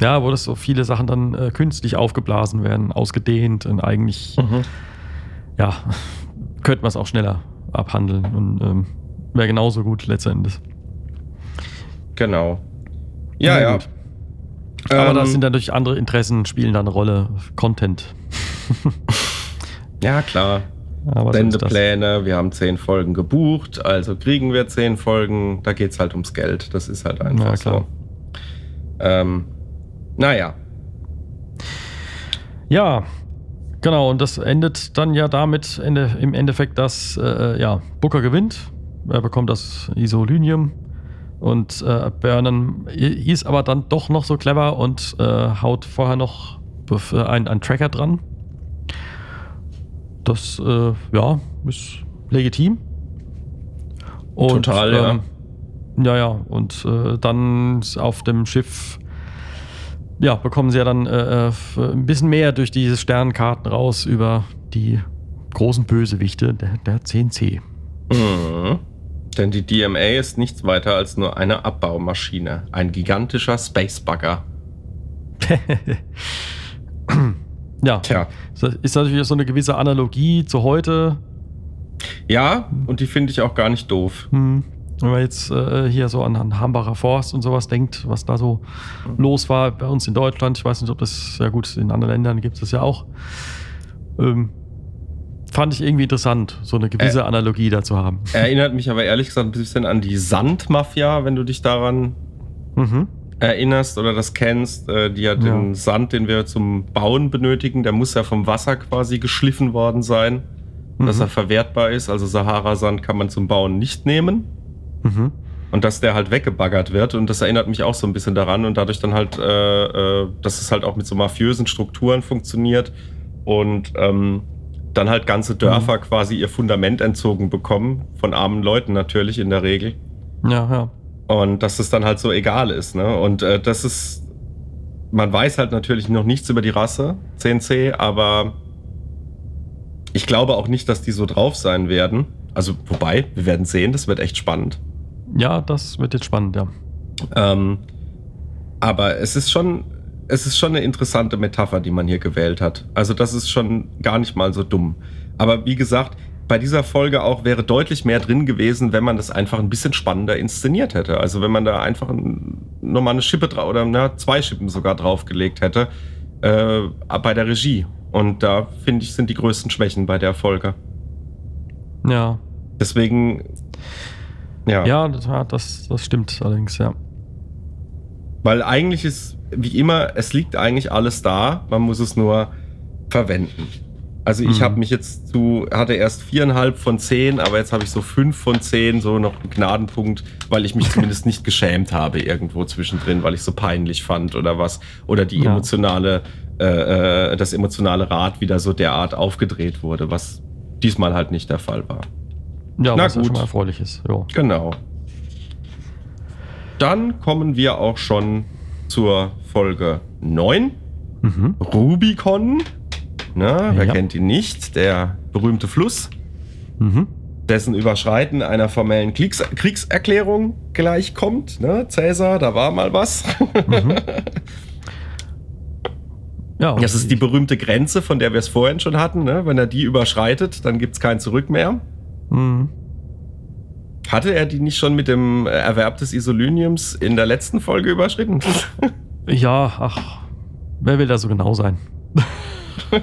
Ja, wo das so viele Sachen dann äh, künstlich aufgeblasen werden, ausgedehnt und eigentlich, ja, könnte man es auch schneller abhandeln und ähm, wäre genauso gut letztendlich. Genau. Ja, ja. gut. Aber Ähm, da sind natürlich andere Interessen, spielen da eine Rolle. Content. Ja, klar. Aber so ist das. Sendepläne, wir haben zehn Folgen gebucht, also kriegen wir zehn Folgen. Da geht es halt ums Geld. Das ist halt einfach Ja, so. Ähm, naja. Ja, Genau, und das endet dann ja damit Ende, im Endeffekt, dass äh, ja, Booker gewinnt. Er bekommt das Isolinium. Und äh, Burnham ist aber dann doch noch so clever und äh, haut vorher noch einen, einen Tracker dran. Das, äh, ja, ist legitim. Und, Total, ja. ähm, Ja, ja. Und äh, dann auf dem Schiff ja, bekommen sie ja dann äh, äh, ein bisschen mehr durch diese Sternkarten raus über die großen Bösewichte der, der CNC. Mhm. Denn die DMA ist nichts weiter als nur eine Abbaumaschine. Ein gigantischer Spacebugger. ja, Tja. ist natürlich so eine gewisse Analogie zu heute. Ja, und die finde ich auch gar nicht doof. Hm. Wenn man jetzt äh, hier so an, an Hambacher Forst und sowas denkt, was da so los war bei uns in Deutschland, ich weiß nicht, ob das, ja gut, in anderen Ländern gibt es das ja auch. Ähm, fand ich irgendwie interessant, so eine gewisse Äh. Analogie dazu haben. Erinnert mich aber ehrlich gesagt ein bisschen an die Sandmafia, wenn du dich daran Mhm. erinnerst oder das kennst. Äh, die hat den Ja. Sand, den wir zum Bauen benötigen, der muss ja vom Wasser quasi geschliffen worden sein, dass Mhm. er verwertbar ist. Also Sahara-Sand kann man zum Bauen nicht nehmen. Mhm. Und dass der halt weggebaggert wird. Und das erinnert mich auch so ein bisschen daran. Und dadurch dann halt, äh, äh, dass es halt auch mit so mafiösen Strukturen funktioniert. Und ähm, dann halt ganze Dörfer quasi ihr Fundament entzogen bekommen. Von armen Leuten natürlich in der Regel. Ja, ja. Und dass es dann halt so egal ist. Ne? Und äh, das ist. Man weiß halt natürlich noch nichts über die Rasse CNC, aber ich glaube auch nicht, dass die so drauf sein werden. Also, wobei, wir werden sehen, das wird echt spannend. Ja, das wird jetzt spannend, ja. Ähm, aber es ist schon, es ist schon eine interessante Metapher, die man hier gewählt hat. Also das ist schon gar nicht mal so dumm. Aber wie gesagt, bei dieser Folge auch wäre deutlich mehr drin gewesen, wenn man das einfach ein bisschen spannender inszeniert hätte. Also wenn man da einfach ein, nochmal eine Schippe drauf oder na, zwei Schippen sogar draufgelegt hätte äh, bei der Regie. Und da finde ich, sind die größten Schwächen bei der Folge. Ja, Deswegen, ja. ja, das, das stimmt allerdings, ja. Weil eigentlich ist, wie immer, es liegt eigentlich alles da, man muss es nur verwenden. Also ich Mhm. habe mich jetzt zu, hatte erst viereinhalb von zehn, aber jetzt habe ich so fünf von zehn, so noch einen Gnadenpunkt, weil ich mich zumindest nicht geschämt habe irgendwo zwischendrin, weil ich so peinlich fand oder was. Oder die Ja. emotionale, äh, äh, das emotionale Rad wieder so derart aufgedreht wurde, was diesmal halt nicht der Fall war. Ja, Na was ja gut. schon mal erfreulich ist. Ja. Genau. Dann kommen wir auch schon zur Folge 9. Mhm. Rubicon. Na, wer Ja. kennt ihn nicht? Der berühmte Fluss, Mhm. dessen Überschreiten einer formellen Kriegs Kriegserklärung gleichkommt. Ne? Cäsar, da war mal was. Mhm. Ja, Das ist die berühmte Grenze, von der wir es vorhin schon hatten. Ne? Wenn er die überschreitet, dann gibt es kein Zurück mehr. Mhm. Hatte er die nicht schon mit dem Erwerb des Isoliniums in der letzten Folge überschritten? Ja, ach, wer will da so genau sein?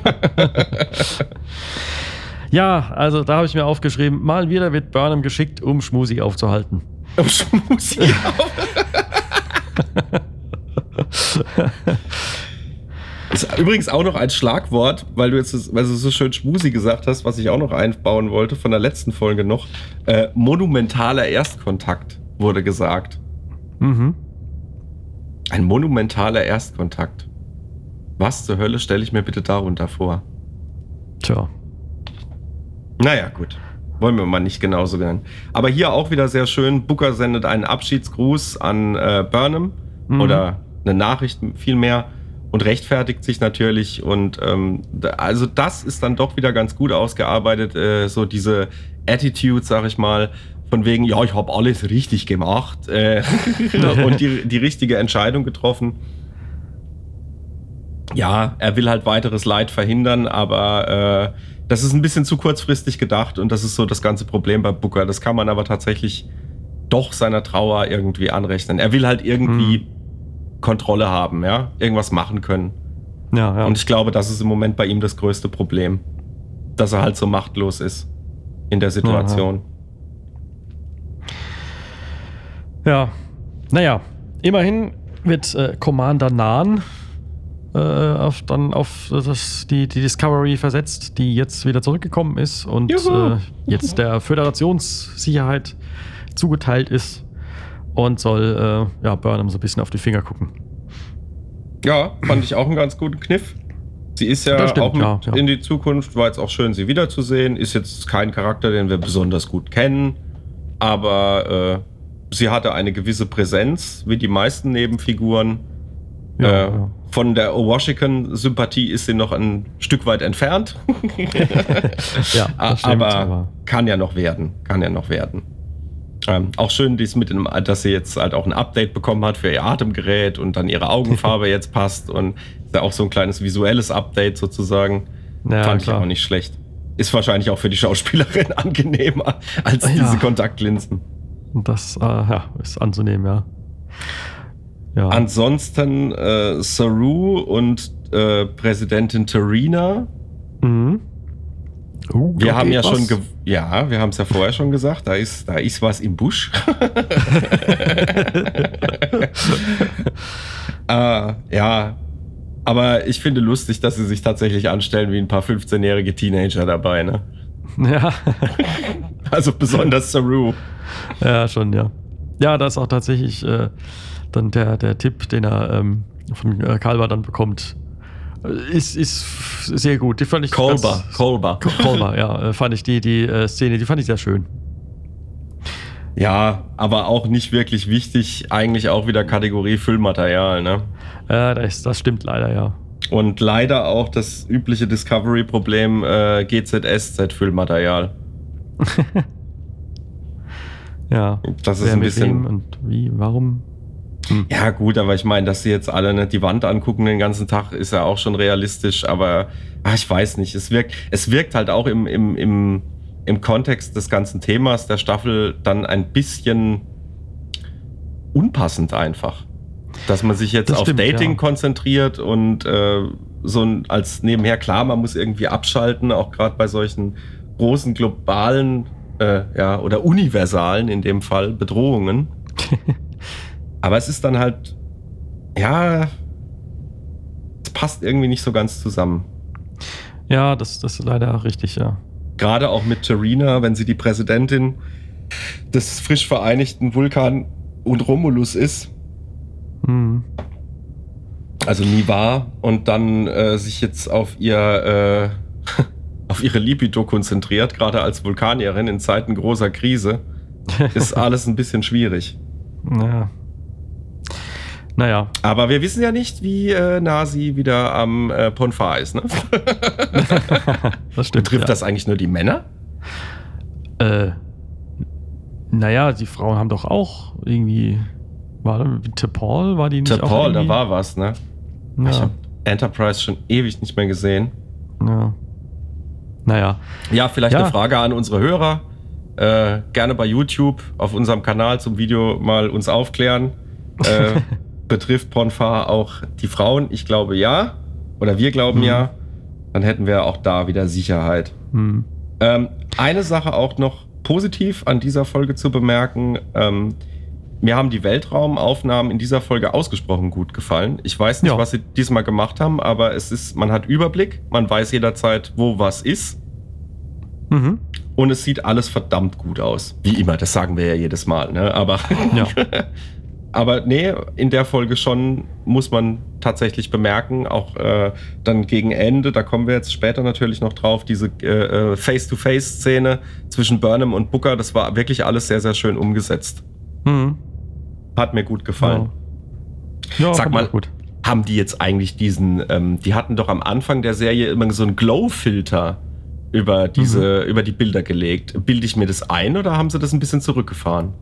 ja, also da habe ich mir aufgeschrieben, mal wieder wird Burnham geschickt, um Schmusi aufzuhalten. Oh, Schmusi. Ist übrigens auch noch ein Schlagwort, weil du jetzt weil du so schön Schmusi gesagt hast, was ich auch noch einbauen wollte von der letzten Folge noch. Äh, monumentaler Erstkontakt wurde gesagt. Mhm. Ein monumentaler Erstkontakt. Was zur Hölle stelle ich mir bitte darunter vor? Tja. Naja, gut. Wollen wir mal nicht genauso nennen. Aber hier auch wieder sehr schön. Booker sendet einen Abschiedsgruß an äh, Burnham Mhm. oder eine Nachricht vielmehr und rechtfertigt sich natürlich. Und ähm, also das ist dann doch wieder ganz gut ausgearbeitet. Äh, so diese Attitude, sag ich mal, von wegen, ja, ich habe alles richtig gemacht äh, und die, die richtige Entscheidung getroffen. Ja, er will halt weiteres Leid verhindern, aber äh, das ist ein bisschen zu kurzfristig gedacht und das ist so das ganze Problem bei Booker. Das kann man aber tatsächlich doch seiner Trauer irgendwie anrechnen. Er will halt irgendwie Kontrolle haben, ja, irgendwas machen können. Ja, ja. Und ich glaube, das ist im Moment bei ihm das größte Problem, dass er halt so machtlos ist in der Situation. ja. Naja, immerhin wird äh, Commander Nahn äh, auf, dann auf das, die, die Discovery versetzt, die jetzt wieder zurückgekommen ist und äh, jetzt der Föderationssicherheit zugeteilt ist und soll äh, ja, Burnham so ein bisschen auf die Finger gucken. Ja, fand ich auch einen ganz guten Kniff. Sie ist ja stimmt, auch ja, ja. in die Zukunft, war jetzt auch schön, sie wiederzusehen. Ist jetzt kein Charakter, den wir besonders gut kennen, aber äh, sie hatte eine gewisse Präsenz, wie die meisten Nebenfiguren. Ja, äh. Von der Washington-Sympathie ist sie noch ein Stück weit entfernt. Ja, stimmt, aber, kann ja noch werden. Kann ja noch werden. Ähm, auch schön, dies mit dem, dass sie jetzt halt auch ein Update bekommen hat für ihr Atemgerät und dann ihre Augenfarbe jetzt passt und ist ja auch so ein kleines visuelles Update sozusagen. Ja, Fand ich klar. auch nicht schlecht. Ist wahrscheinlich auch für die Schauspielerin angenehmer als Ja. diese Kontaktlinsen. Das äh, ja, ist anzunehmen, ja. Ja. Ansonsten äh, Saru und äh, Präsidentin Terina mhm. Uh, Wir haben ja was. schon, ja, wir haben es ja vorher schon gesagt, da ist, da ist was im Busch. äh, ja, aber ich finde lustig, dass sie sich tatsächlich anstellen wie ein paar 15-jährige Teenager dabei, ne? Ja. Also besonders Saru. ja, schon, ja. Ja, da ist auch tatsächlich äh, dann der, der Tipp, den er ähm, von äh, Kalber dann bekommt, ist, ist sehr gut. Die fand ich Kolber, ganz- Kolber. Kolber, ja, äh, fand ich die, die äh, Szene, die fand ich sehr schön. Ja, aber auch nicht wirklich wichtig, eigentlich auch wieder Kategorie Füllmaterial, ne? Äh, das, das stimmt leider, ja. Und leider auch das übliche Discovery-Problem äh, GZSZ-Füllmaterial. Ja. Das ist ein bisschen- und wie, warum? Ja, gut, aber ich meine, dass sie jetzt alle nicht die Wand angucken den ganzen Tag, ist ja auch schon realistisch, aber ah, ich weiß nicht. Es wirkt, es wirkt halt auch im, im, im, im Kontext des ganzen Themas der Staffel dann ein bisschen unpassend einfach. Dass man sich jetzt Das auf stimmt, Dating ja. konzentriert und äh, so ein, als nebenher, klar, man muss irgendwie abschalten, auch gerade bei solchen großen globalen äh, ja, oder universalen in dem Fall Bedrohungen. Aber es ist dann halt, ja, es passt irgendwie nicht so ganz zusammen. Ja, das, das ist leider richtig, ja. Gerade auch mit Terina, wenn sie die Präsidentin des frisch vereinigten Vulkan und Romulus ist, Hm. also nie war, und dann äh, sich jetzt auf ihr äh, auf ihre Libido konzentriert, gerade als Vulkanierin in Zeiten großer Krise, ist alles ein bisschen schwierig. Ja. Naja, Aber wir wissen ja nicht, wie äh, nah sie wieder am äh, Ponfar ist. Ne? das stimmt. Betrifft ja. das eigentlich nur die Männer? Äh, naja, die Frauen haben doch auch irgendwie. War T'Pol? War die nicht auch Paul, da war was, ne? Ich Ja, habe Enterprise schon ewig nicht mehr gesehen. ja. Naja, Ja, vielleicht Ja. eine Frage an unsere Hörer. Äh, gerne bei YouTube auf unserem Kanal zum Video mal uns aufklären. Äh, betrifft Ponfar auch die Frauen? Ich glaube ja. Oder wir glauben Mhm. ja. Dann hätten wir auch da wieder Sicherheit. hm. Ähm, eine Sache auch noch positiv an dieser Folge zu bemerken. Ähm, mir haben die Weltraumaufnahmen in dieser Folge ausgesprochen gut gefallen. Ich weiß nicht, Ja. was sie diesmal gemacht haben, aber es ist, man hat Überblick, man weiß jederzeit, wo was ist Mhm. und es sieht alles verdammt gut aus. Wie immer, das sagen wir ja jedes Mal, ne? Aber, Ja. aber nee, in der Folge schon muss man tatsächlich bemerken, auch äh, dann gegen Ende, da kommen wir jetzt später natürlich noch drauf, diese äh, äh, Face-to-Face-Szene zwischen Burnham und Booker, das war wirklich alles sehr, sehr schön umgesetzt. Mhm. Hat mir gut gefallen. Ja, ja Sag mal-. Haben die jetzt eigentlich diesen, ähm, die hatten doch am Anfang der Serie immer so einen Glow-Filter über diese, über die Bilder gelegt. Bilde ich mir das ein oder haben sie das ein bisschen zurückgefahren?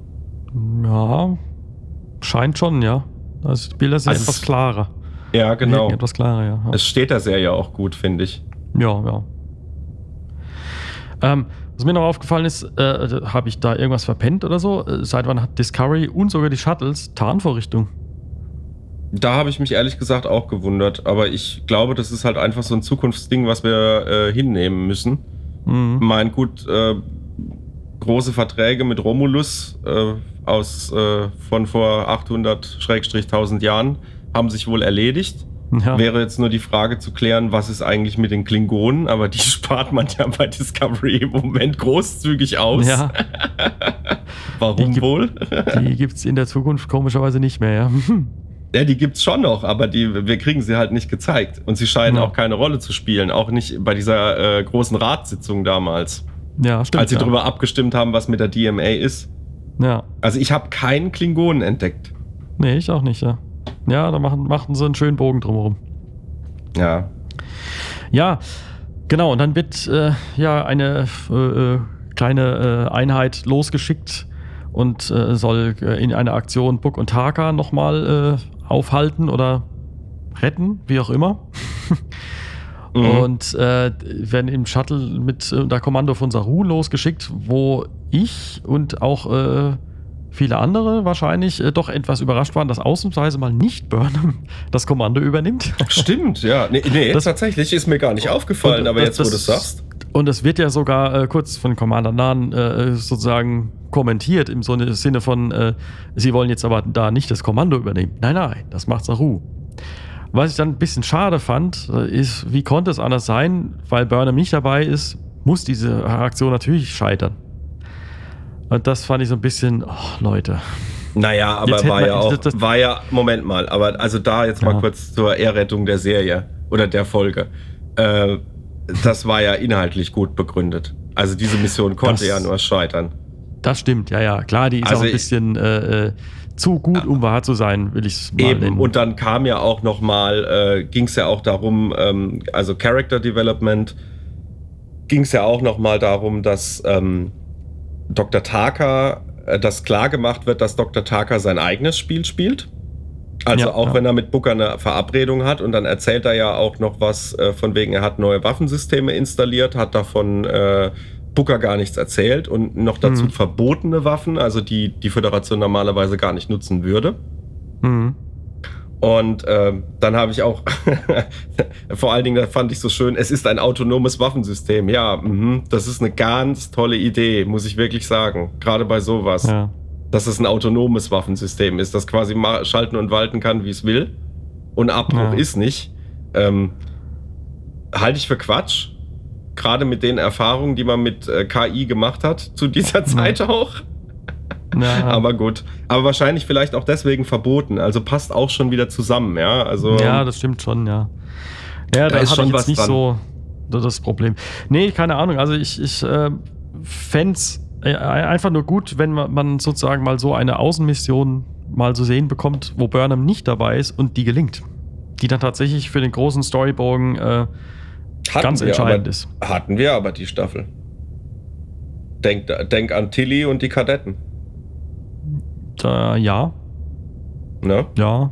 Ja, scheint schon, ja. Also die Bilder sind Also etwas klarer. Ja, genau. Etwas klarer, ja. ja. Es steht der Serie auch gut, finde ich. Ja, ja. Ähm, was mir noch aufgefallen ist, äh, habe ich da irgendwas verpennt oder so? Äh, seit wann hat Discovery und sogar die Shuttles Tarnvorrichtung? Da habe ich mich ehrlich gesagt auch gewundert, aber ich glaube, das ist halt einfach so ein Zukunftsding, was wir äh, hinnehmen müssen. Mhm. Mein gut, äh, große Verträge mit Romulus äh, aus äh, von vor 800 1000 Jahren haben sich wohl erledigt. Ja. Wäre jetzt nur die Frage zu klären, was ist eigentlich mit den Klingonen, aber die spart man ja bei Discovery im Moment großzügig aus. Ja, Warum Die gibt- wohl? die gibt es in der Zukunft komischerweise nicht mehr, ja. Ja, die gibt's schon noch, aber die, wir kriegen sie halt nicht gezeigt. Und sie scheinen Ja. auch keine Rolle zu spielen, auch nicht bei dieser äh, großen Ratssitzung damals, Ja, stimmt. als sie ja. darüber abgestimmt haben, was mit der DMA ist. Ja. Also ich habe keinen Klingonen entdeckt. Nee, ich auch nicht, ja. Ja, da machen, machten sie einen schönen Bogen drumherum. Ja, Ja, genau. Und dann wird äh, ja eine äh, äh, kleine äh, Einheit losgeschickt und äh, soll äh, in einer Aktion Buck und Taka nochmal aufhalten oder retten, wie auch immer. Mhm. Und äh, werden im Shuttle mit äh, der Kommando von Saru losgeschickt, wo ich und auch äh, viele andere wahrscheinlich äh, doch etwas überrascht waren, dass ausnahmsweise mal nicht Burnham das Kommando übernimmt. stimmt, ja. Nee, nee Das- tatsächlich ist mir gar nicht aufgefallen, Und aber das- jetzt, wo du es sagst. Und es wird ja sogar äh, kurz von Commander Nan äh, sozusagen kommentiert im Sinne- Sinne von, äh, sie wollen jetzt aber da nicht das Kommando übernehmen. Nein, nein, das macht Saru. Was ich dann ein bisschen schade fand, äh, ist, wie konnte es anders sein, weil Burnham nicht dabei ist, muss diese Aktion natürlich scheitern. Und das fand ich so ein bisschen, oh, Leute. Naja, aber war ja auch, war ja, Moment mal, aber also da jetzt mal Ja. kurz zur Ehrrettung der Serie oder der Folge. Äh, das war ja inhaltlich gut begründet. Also diese Mission konnte Das- ja nur scheitern. Das stimmt, ja, ja. Klar, die ist Also auch ein ich- bisschen äh, äh, zu gut, um wahr zu sein, will ich es mal Eben, nennen. und dann kam ja auch noch mal, äh, ging es ja auch darum, ähm, also Character Development, ging es ja auch noch mal darum, dass ähm, Dr. Taka, äh, dass klar gemacht wird, dass Dr. Taka sein eigenes Spiel spielt. Also Ja, auch ja. wenn er mit Booker eine Verabredung hat und dann erzählt er ja auch noch was äh, von wegen, er hat neue Waffensysteme installiert, hat davon äh, Booker gar nichts erzählt und noch dazu Mhm. verbotene Waffen, also die die Föderation normalerweise gar nicht nutzen würde. Mhm. Und ähm, dann habe ich auch, vor allen Dingen, da fand ich so schön, es ist ein autonomes Waffensystem. Ja, mhm, das ist eine ganz tolle Idee, muss ich wirklich sagen. Gerade bei sowas, Ja. dass es ein autonomes Waffensystem ist, das quasi schalten und walten kann, wie es will. Und Abbruch Ja. ist nicht. Ähm, halte ich für Quatsch. Gerade mit den Erfahrungen, die man mit äh, KI gemacht hat, zu dieser Zeit auch. Ja. Aber gut. Aber wahrscheinlich vielleicht auch deswegen verboten. Also passt auch schon wieder zusammen, ja. Also Ja, das stimmt schon, ja. Ja, da, ist habe schon ich was jetzt nicht dran. so so das Problem. Nee, keine Ahnung. Also ich, ich äh, fände es einfach nur gut, wenn man, sozusagen mal so eine Außenmission mal zu sehen bekommt, wo Burnham nicht dabei ist und die gelingt. Die dann tatsächlich für den großen Storybogen äh, hatten ganz entscheidend aber, ist. Hatten wir aber die Staffel. Denk, denk an Tilly und die Kadetten. Da, ja, Ne? ja.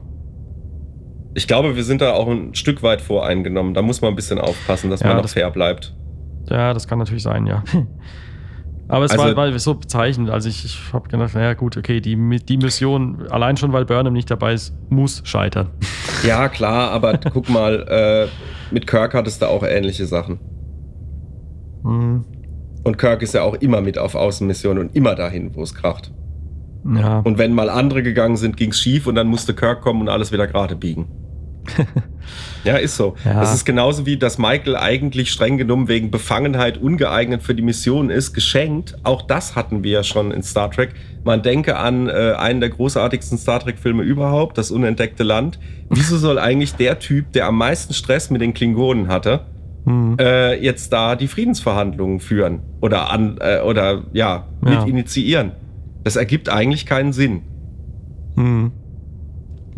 Ich glaube, wir sind da auch ein Stück weit voreingenommen. Da muss man ein bisschen aufpassen, dass Ja, man noch das- fair bleibt. Ja, das kann natürlich sein, ja. Aber es Also- war, war so bezeichnend. Also ich, ich habe gedacht, naja gut, okay, die, die Mission, allein schon weil Burnham nicht dabei ist, muss scheitern. Ja, klar, aber guck mal, äh, mit Kirk hattest du auch ähnliche Sachen. Hm, Und Kirk ist ja auch immer mit auf Außenmission und immer dahin, wo es kracht. ja. Und wenn mal andere gegangen sind, ging's schief und dann musste Kirk kommen und alles wieder gerade biegen. ja, ist so. Ja. Das ist genauso wie, dass Michael eigentlich streng genommen wegen Befangenheit ungeeignet für die Mission ist, geschenkt. Auch das hatten wir ja schon in Star Trek. Man denke an äh, einen der großartigsten Star Trek-Filme überhaupt, Das unentdeckte Land. Wieso soll eigentlich der Typ, der am meisten Stress mit den Klingonen hatte, Hm. äh, jetzt da die Friedensverhandlungen führen oder an äh, oder ja, mit Ja. initiieren? Das ergibt eigentlich keinen Sinn. Hm.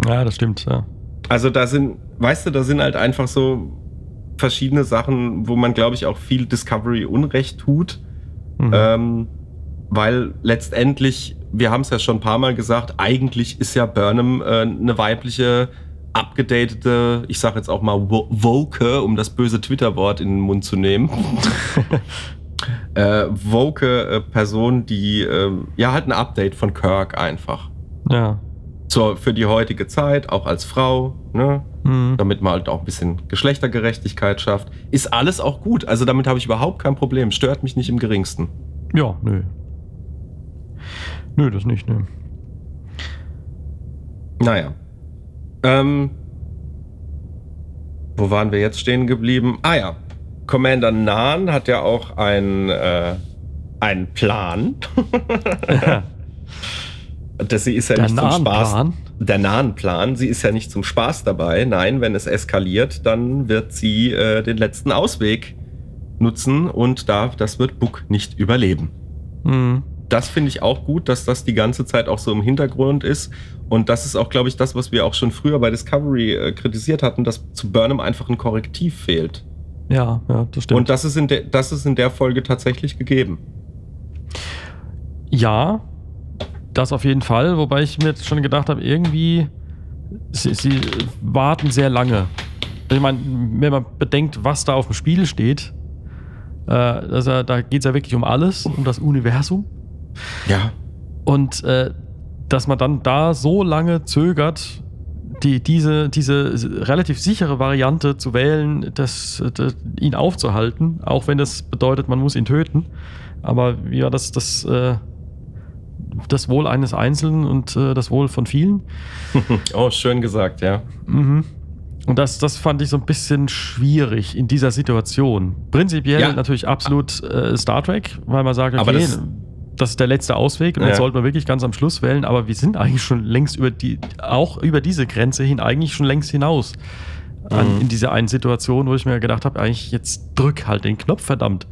Ja, das stimmt, ja. Also da sind, weißt du, da sind halt einfach so verschiedene Sachen, wo man, glaube ich, auch viel Discovery Unrecht tut. Mhm. Ähm, weil letztendlich, wir haben es ja schon ein paar Mal gesagt, eigentlich ist ja Burnham äh, eine weibliche, abgedatete, ich sage jetzt auch mal wo- woke, um das böse Twitter-Wort in den Mund zu nehmen. äh, woke äh, Person, die ähm, ja halt ein Update von Kirk einfach. ja. Zur, für die heutige Zeit, auch als Frau, ne? Hm. damit man halt auch ein bisschen Geschlechtergerechtigkeit schafft. Ist alles auch gut. Also damit habe ich überhaupt kein Problem. Stört mich nicht im geringsten. Ja, nö. Nö, das nicht, nö. Naja. Ähm, wo waren wir jetzt stehen geblieben? Ah ja, Commander Nahn hat ja auch einen, äh, einen Plan. Das sie ist ja Der nicht zum nahen Spaß. Plan? Der nahen Plan. Sie ist ja nicht zum Spaß dabei. Nein, wenn es eskaliert, dann wird sie äh, den letzten Ausweg nutzen und darf, das wird Book nicht überleben. Mhm. Das finde ich auch gut, dass das die ganze Zeit auch so im Hintergrund ist. Und das ist auch, glaube ich, das, was wir auch schon früher bei Discovery äh, kritisiert hatten, dass zu Burnham einfach ein Korrektiv fehlt. Ja, ja, das stimmt. Und das ist, in der, das ist in der Folge tatsächlich gegeben. Ja, das auf jeden Fall, wobei ich mir jetzt schon gedacht habe, irgendwie, sie, sie warten sehr lange. Ich meine, wenn man bedenkt, was da auf dem Spiel steht, äh, also da geht es ja wirklich um alles, um das Universum. Ja. Und äh, dass man dann da so lange zögert, die, diese, diese relativ sichere Variante zu wählen, das, das, ihn aufzuhalten, auch wenn das bedeutet, man muss ihn töten. Aber ja, das, das, äh, das Wohl eines Einzelnen und äh, das Wohl von vielen. Oh, schön gesagt, ja. Mhm. Und das, das fand ich so ein bisschen schwierig in dieser Situation. Prinzipiell Ja. natürlich absolut äh, Star Trek, weil man sagt, okay, Aber das, das- ist der letzte Ausweg und Ja. den sollte man wirklich ganz am Schluss wählen, aber wir sind eigentlich schon längst über die, auch über diese Grenze hin, eigentlich schon längst hinaus. An, Mhm. in dieser einen Situation, wo ich mir gedacht habe, eigentlich jetzt drück halt den Knopf, verdammt.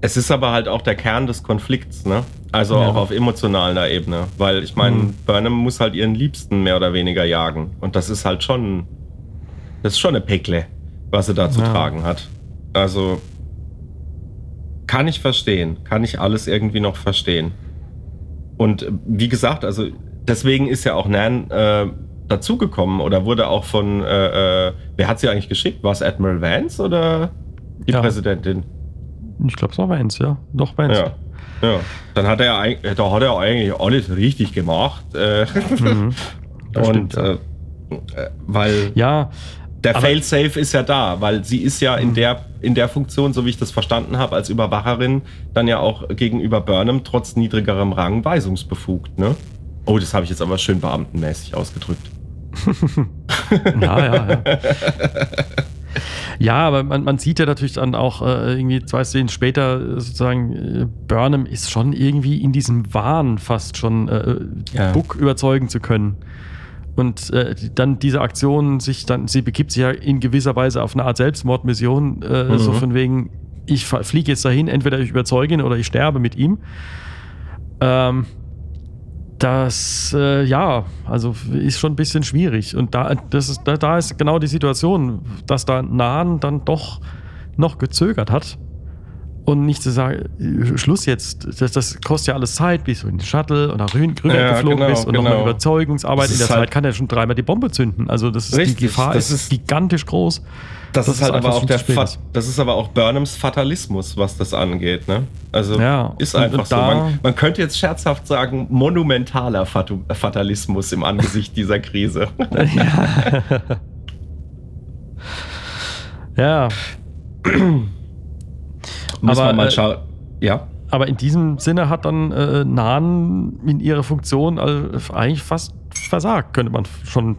Es ist aber halt auch der Kern des Konflikts, ne? Also Ja. auch auf emotionaler Ebene. Weil ich meine, Mhm. Burnham muss halt ihren Liebsten mehr oder weniger jagen. Und das ist halt schon. Das ist schon eine Pickle, was sie da zu Ja. tragen hat. Also. Kann ich verstehen. Kann ich alles irgendwie noch verstehen. Und äh, wie gesagt, also deswegen ist ja auch Nan äh, dazugekommen oder wurde auch von. Äh, äh, wer hat sie eigentlich geschickt? War es Admiral Vance oder die Ja. Präsidentin? Ich glaube, es war Vance, ja. Doch, Vance. Ja. Ja, dann hat er, ja da hat er eigentlich alles richtig gemacht. Äh, Mhm. Und stimmt, äh, äh, weil ja, der Failsafe ist ja da, weil sie ist ja in der, in der Funktion, so wie ich das verstanden habe, als Überwacherin, dann ja auch gegenüber Burnham trotz niedrigerem Rang weisungsbefugt, ne? Oh, das habe ich jetzt aber schön beamtenmäßig ausgedrückt. Ja, ja, ja. Ja, aber man, man sieht ja natürlich dann auch äh, irgendwie zwei Szenen später äh, sozusagen, äh, Burnham ist schon irgendwie in diesem Wahn fast schon äh, Ja. Book überzeugen zu können. Und äh, dann diese Aktion sich dann, sie begibt sich ja in gewisser Weise auf eine Art Selbstmordmission, äh, Mhm. so von wegen, ich fliege jetzt dahin, entweder ich überzeuge ihn oder ich sterbe mit ihm. Ähm, das, äh, ja, also ist schon ein bisschen schwierig. Und da, das ist, da, da ist genau die Situation, dass da Nahen dann doch noch gezögert hat. Und nicht zu sagen, Schluss jetzt, das, das kostet ja alles Zeit, bis du in den Shuttle und nach rüber Ja, geflogen genau, bist und genau. nochmal Überzeugungsarbeit. Das In der ist halt- Zeit kann er schon dreimal die Bombe zünden. Also das ist, Richtig, die Gefahr das ist, ist- gigantisch groß. Das, Das ist halt aber auch der zu spät Fa ist. das ist aber auch Burnhams Fatalismus, was das angeht, ne? Also Ja, ist einfach so. Man, man könnte jetzt scherzhaft sagen, monumentaler Fatu Fatalismus im Angesicht dieser Krise. ja. ja, Muss Aber, man mal äh, schauen. Ja. Aber in diesem Sinne hat dann äh, Nahn in ihrer Funktion eigentlich fast versagt, könnte man schon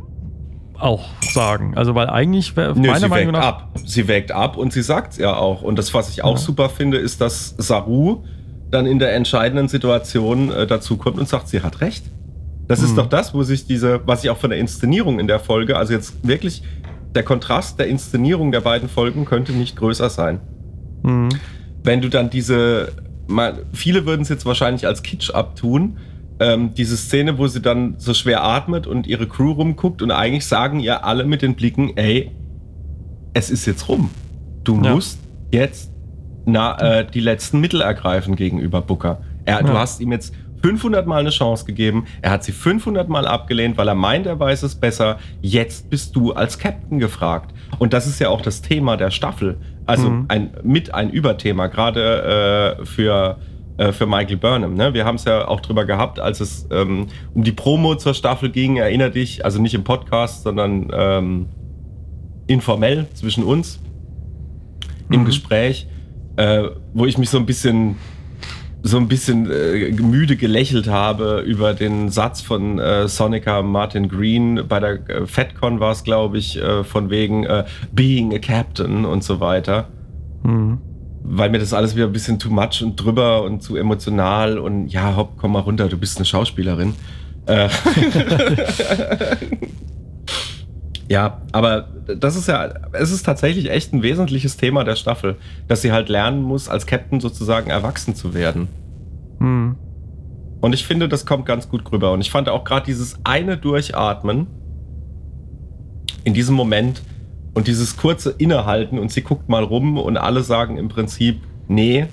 auch sagen. Also, weil eigentlich wäre meiner sie Meinung nach. ab. Sie wägt ab und sie sagt's ja auch. Und das, was ich auch Ja. super finde, ist, dass Saru dann in der entscheidenden Situation äh, dazu kommt und sagt, sie hat recht. Das ist Mhm. doch das, wo sich diese, was ich auch von der Inszenierung in der Folge, also jetzt wirklich der Kontrast der Inszenierung der beiden Folgen könnte nicht größer sein. Mhm. Wenn du dann diese, mal, viele würden es jetzt wahrscheinlich als Kitsch abtun, ähm, diese Szene, wo sie dann so schwer atmet und ihre Crew rumguckt und eigentlich sagen ihr alle mit den Blicken, ey, es ist jetzt rum. Du Ja. musst jetzt na, äh, die letzten Mittel ergreifen gegenüber Booker. Er, Du Ja. hast ihm jetzt 500 Mal eine Chance gegeben. Er hat sie 500 Mal abgelehnt, weil er meint, er weiß es besser. Jetzt bist du als Captain gefragt. Und das ist ja auch das Thema der Staffel. Also Mhm. ein, mit ein Überthema, gerade äh, für, äh, für Michael Burnham. Ne? Wir haben es ja auch drüber gehabt, als es ähm, um die Promo zur Staffel ging. Erinner dich, also nicht im Podcast, sondern ähm, informell zwischen uns im Mhm. Gespräch, äh, wo ich mich so ein bisschen so ein bisschen äh, müde gelächelt habe über den Satz von äh, Sonica Martin Green bei der äh, FedCon war es, glaube ich, äh, von wegen äh, Being a Captain und so weiter. Mhm. Weil mir das alles wieder ein bisschen too much und drüber und zu emotional und ja, hopp, komm mal runter, du bist eine Schauspielerin. Ja, aber das ist ja, es ist tatsächlich echt ein wesentliches Thema der Staffel, dass sie halt lernen muss, als Captain sozusagen erwachsen zu werden. Mhm. Und ich finde, das kommt ganz gut rüber. Und ich fand auch gerade dieses eine Durchatmen in diesem Moment und dieses kurze Innehalten und sie guckt mal rum und alle sagen im Prinzip, nee,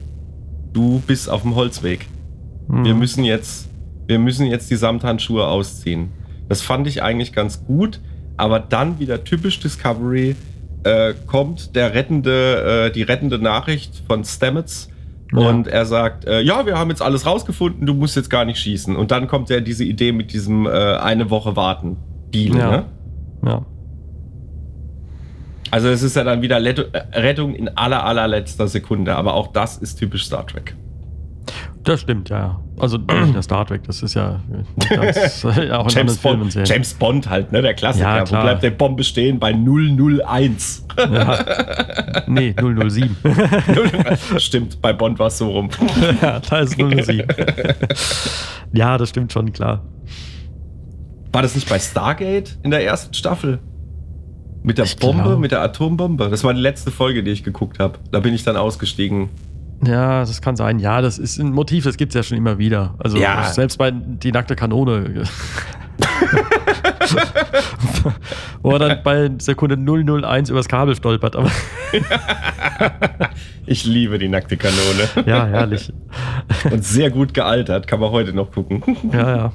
du bist auf dem Holzweg. Mhm. Wir müssen jetzt, wir müssen jetzt die Samthandschuhe ausziehen. Das fand ich eigentlich ganz gut, aber dann wieder typisch Discovery äh, kommt der rettende, äh, die rettende Nachricht von Stamets Ja. und er sagt, äh, ja, wir haben jetzt alles rausgefunden, du musst jetzt gar nicht schießen. Und dann kommt ja diese Idee mit diesem äh, eine Woche warten Deal. Ja. Ne? Ja. Also es ist ja dann wieder Let Rettung in aller allerletzter Sekunde, aber auch das ist typisch Star Trek. Das stimmt, ja. Also nicht nur Star Trek, das ist ja ganz, auch in James Filmen Bond, sehen. James Bond halt, ne, der Klassiker. Ja, Wo bleibt der Bombe stehen? Bei 001. Ja. Nee, 007. Stimmt, bei Bond war es so rum. ja, da ist 007. ja, das stimmt schon, klar. War das nicht bei Stargate in der ersten Staffel? Mit der Ich Bombe, glaub- mit der Atombombe? Das war die letzte Folge, die ich geguckt habe. Da bin ich dann ausgestiegen. Ja, das kann sein. Ja, das ist ein Motiv, das gibt es ja schon immer wieder. Also Ja. selbst bei die nackte Kanone. Wo er dann bei Sekunde 001 übers Kabel stolpert. Aber Ich liebe die nackte Kanone. ja, herrlich. Und sehr gut gealtert, kann man heute noch gucken. Ja, ja.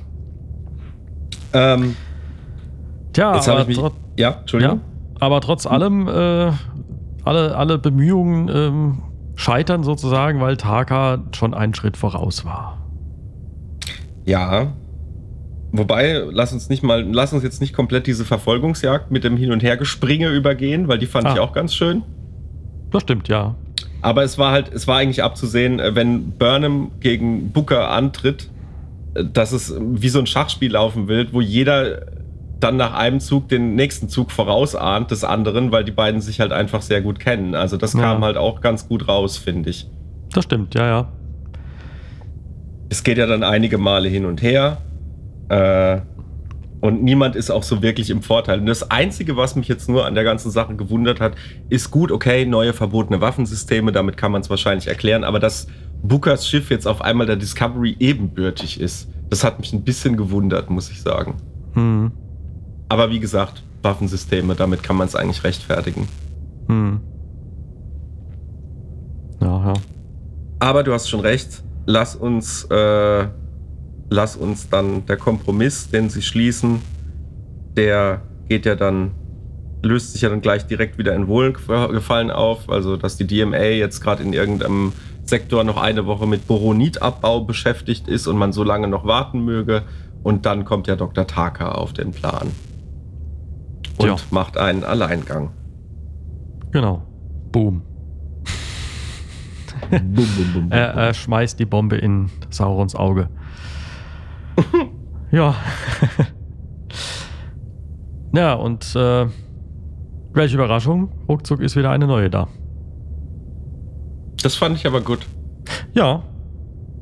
ähm, Tja, jetzt aber, ich mich. Ja, ja, Entschuldigung. aber trotz allem, äh, alle, alle Bemühungen ähm, scheitern sozusagen, weil Taka schon einen Schritt voraus war. Ja. Wobei, lass uns nicht mal, lass uns jetzt nicht komplett diese Verfolgungsjagd mit dem Hin- und Hergespringe übergehen, weil die fand Ah. ich auch ganz schön. Das stimmt, ja. Aber es war halt, es war eigentlich abzusehen, äh, wenn Burnham gegen Booker antritt, äh, dass es wie so ein Schachspiel laufen will, wo jeder dann nach einem Zug den nächsten Zug vorausahnt des anderen, weil die beiden sich halt einfach sehr gut kennen. Also das Ja. kam halt auch ganz gut raus, finde ich. Das stimmt, ja, ja. Es geht ja dann einige Male hin und her. Äh, und niemand ist auch so wirklich im Vorteil. Und das Einzige, was mich jetzt nur an der ganzen Sache gewundert hat, ist gut, okay, neue verbotene Waffensysteme, damit kann man es wahrscheinlich erklären, aber dass Bookers Schiff jetzt auf einmal der Discovery ebenbürtig ist, das hat mich ein bisschen gewundert, muss ich sagen. Hm. Aber wie gesagt, Waffensysteme, damit kann man es eigentlich rechtfertigen. Hm. Ja, ja. Aber du hast schon recht. Lass uns, äh, lass uns dann der Kompromiss, den sie schließen, der geht ja dann, löst sich ja dann gleich direkt wieder in Wohlgefallen auf. Also, dass die DMA jetzt gerade in irgendeinem Sektor noch eine Woche mit Boronitabbau beschäftigt ist und man so lange noch warten möge. Und dann kommt ja Dr. Taka auf den Plan. Und Ja. macht einen Alleingang. Genau. Boom. bum, bum, bum, Er, er schmeißt die Bombe in Saurons Auge. ja. ja, und äh, welche Überraschung? Ruckzuck ist wieder eine neue da. Das fand ich aber gut. Ja,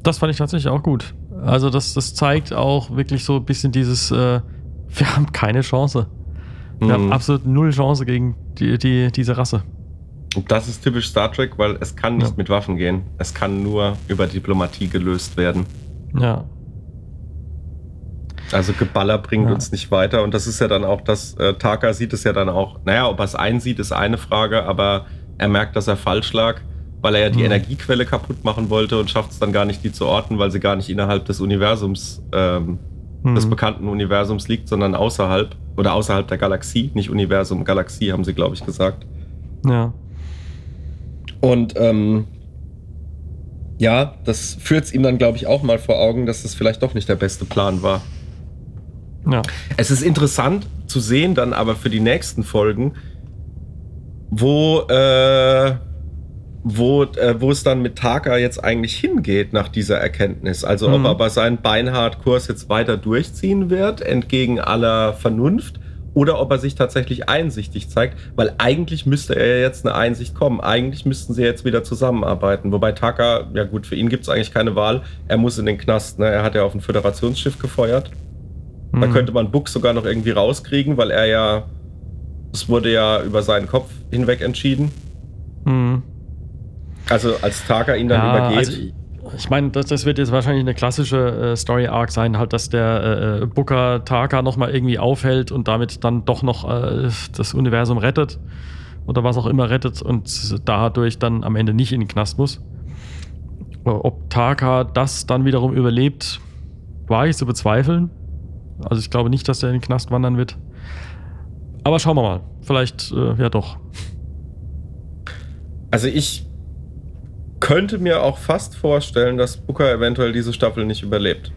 das fand ich tatsächlich auch gut. Also das, das zeigt auch wirklich so ein bisschen dieses, äh, wir haben keine Chance. Wir haben Mhm. absolut null Chance gegen die, die, diese Rasse. Und das ist typisch Star Trek, weil es kann nicht Ja. mit Waffen gehen. Es kann nur über Diplomatie gelöst werden. Ja, Also Geballer bringt Ja. uns nicht weiter. Und das ist ja dann auch das, äh, Taka sieht es ja dann auch, naja, ob er es einsieht, ist eine Frage, aber er merkt, dass er falsch lag, weil er ja die Mhm. Energiequelle kaputt machen wollte und schafft es dann gar nicht, die zu orten, weil sie gar nicht innerhalb des Universums, ähm, des Mhm. bekannten Universums liegt, sondern außerhalb oder außerhalb der Galaxie. Nicht Universum, Galaxie haben sie, glaube ich, gesagt. ja. Und ähm, ja, das führt es ihm dann, glaube ich, auch mal vor Augen, dass das vielleicht doch nicht der beste Plan war. Ja. Es ist interessant zu sehen, dann aber für die nächsten Folgen, wo äh, wo, äh, wo es dann mit Taka jetzt eigentlich hingeht nach dieser Erkenntnis. Also ob Mhm. er bei seinen Beinhard-Kurs jetzt weiter durchziehen wird, entgegen aller Vernunft, oder ob er sich tatsächlich einsichtig zeigt, weil eigentlich müsste er ja jetzt eine Einsicht kommen. Eigentlich müssten sie jetzt wieder zusammenarbeiten. Wobei Taka, ja gut, für ihn gibt es eigentlich keine Wahl. Er muss in den Knast. Ne? Er hat ja auf ein Föderationsschiff gefeuert. Da Mhm. könnte man Buck sogar noch irgendwie rauskriegen, weil er ja, es wurde ja über seinen Kopf hinweg entschieden. Mhm. Also als Taka ihn dann ja, übergeht. Also, ich- ich meine, das, das wird jetzt wahrscheinlich eine klassische äh, Story-Arc sein, halt, dass der äh, Booker Taka nochmal irgendwie aufhält und damit dann doch noch äh, das Universum rettet oder was auch immer rettet und dadurch dann am Ende nicht in den Knast muss. Ob Taka das dann wiederum überlebt, war ich zu bezweifeln. Also ich glaube nicht, dass er in den Knast wandern wird. Aber schauen wir mal. Vielleicht äh, ja doch. Also ich könnte mir auch fast vorstellen, dass Booker eventuell diese Staffel nicht überlebt.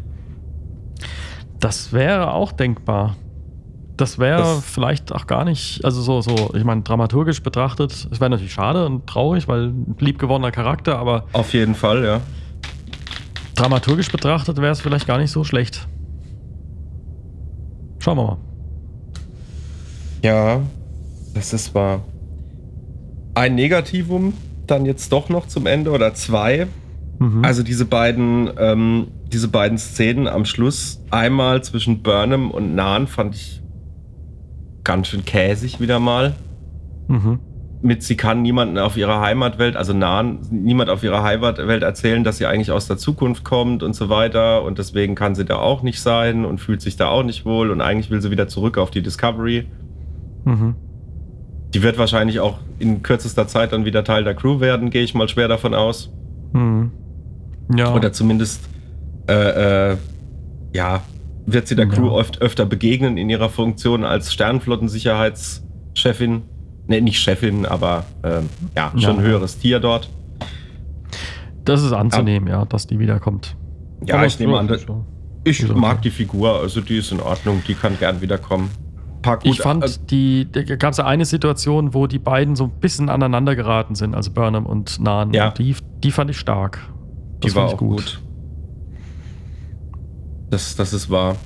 Das wäre auch denkbar. Das wäre vielleicht auch gar nicht, also so, so, ich meine, dramaturgisch betrachtet, es wäre natürlich schade und traurig, weil ein liebgewonnener Charakter, aber Auf jeden Fall, ja. dramaturgisch betrachtet wäre es vielleicht gar nicht so schlecht. Schauen wir mal. Ja, das ist wahr. Ein Negativum dann jetzt doch noch zum Ende oder zwei. Mhm. Also diese beiden, ähm, diese beiden Szenen am Schluss, einmal zwischen Burnham und Nan, fand ich ganz schön käsig wieder mal. mhm. Mit sie kann niemanden auf ihrer Heimatwelt, also Nan, niemand auf ihrer Heimatwelt erzählen, dass sie eigentlich aus der Zukunft kommt und so weiter. Und deswegen kann sie da auch nicht sein und fühlt sich da auch nicht wohl. Und eigentlich will sie wieder zurück auf die Discovery. Mhm. Die wird wahrscheinlich auch in kürzester Zeit dann wieder Teil der Crew werden, gehe ich mal schwer davon aus. Mhm. Ja. Oder zumindest, äh, äh, ja, wird sie der Ja. Crew oft öfter begegnen in ihrer Funktion als Sternflottensicherheitschefin. Ne, nicht Chefin, aber ähm, ja, schon Ja. höheres Tier dort. das ist anzunehmen, ja, dass die wiederkommt. Ja, Aber ich nehme an, ich mag die Figur, also die ist in Ordnung, die kann gern wiederkommen. Paar gut, Ich fand, äh, die, da gab es ja eine Situation, wo die beiden so ein bisschen aneinander geraten sind, also Burnham und Nan. Ja. Und Die, die fand ich stark. Die Das war fand auch ich gut. Das, das ist wahr.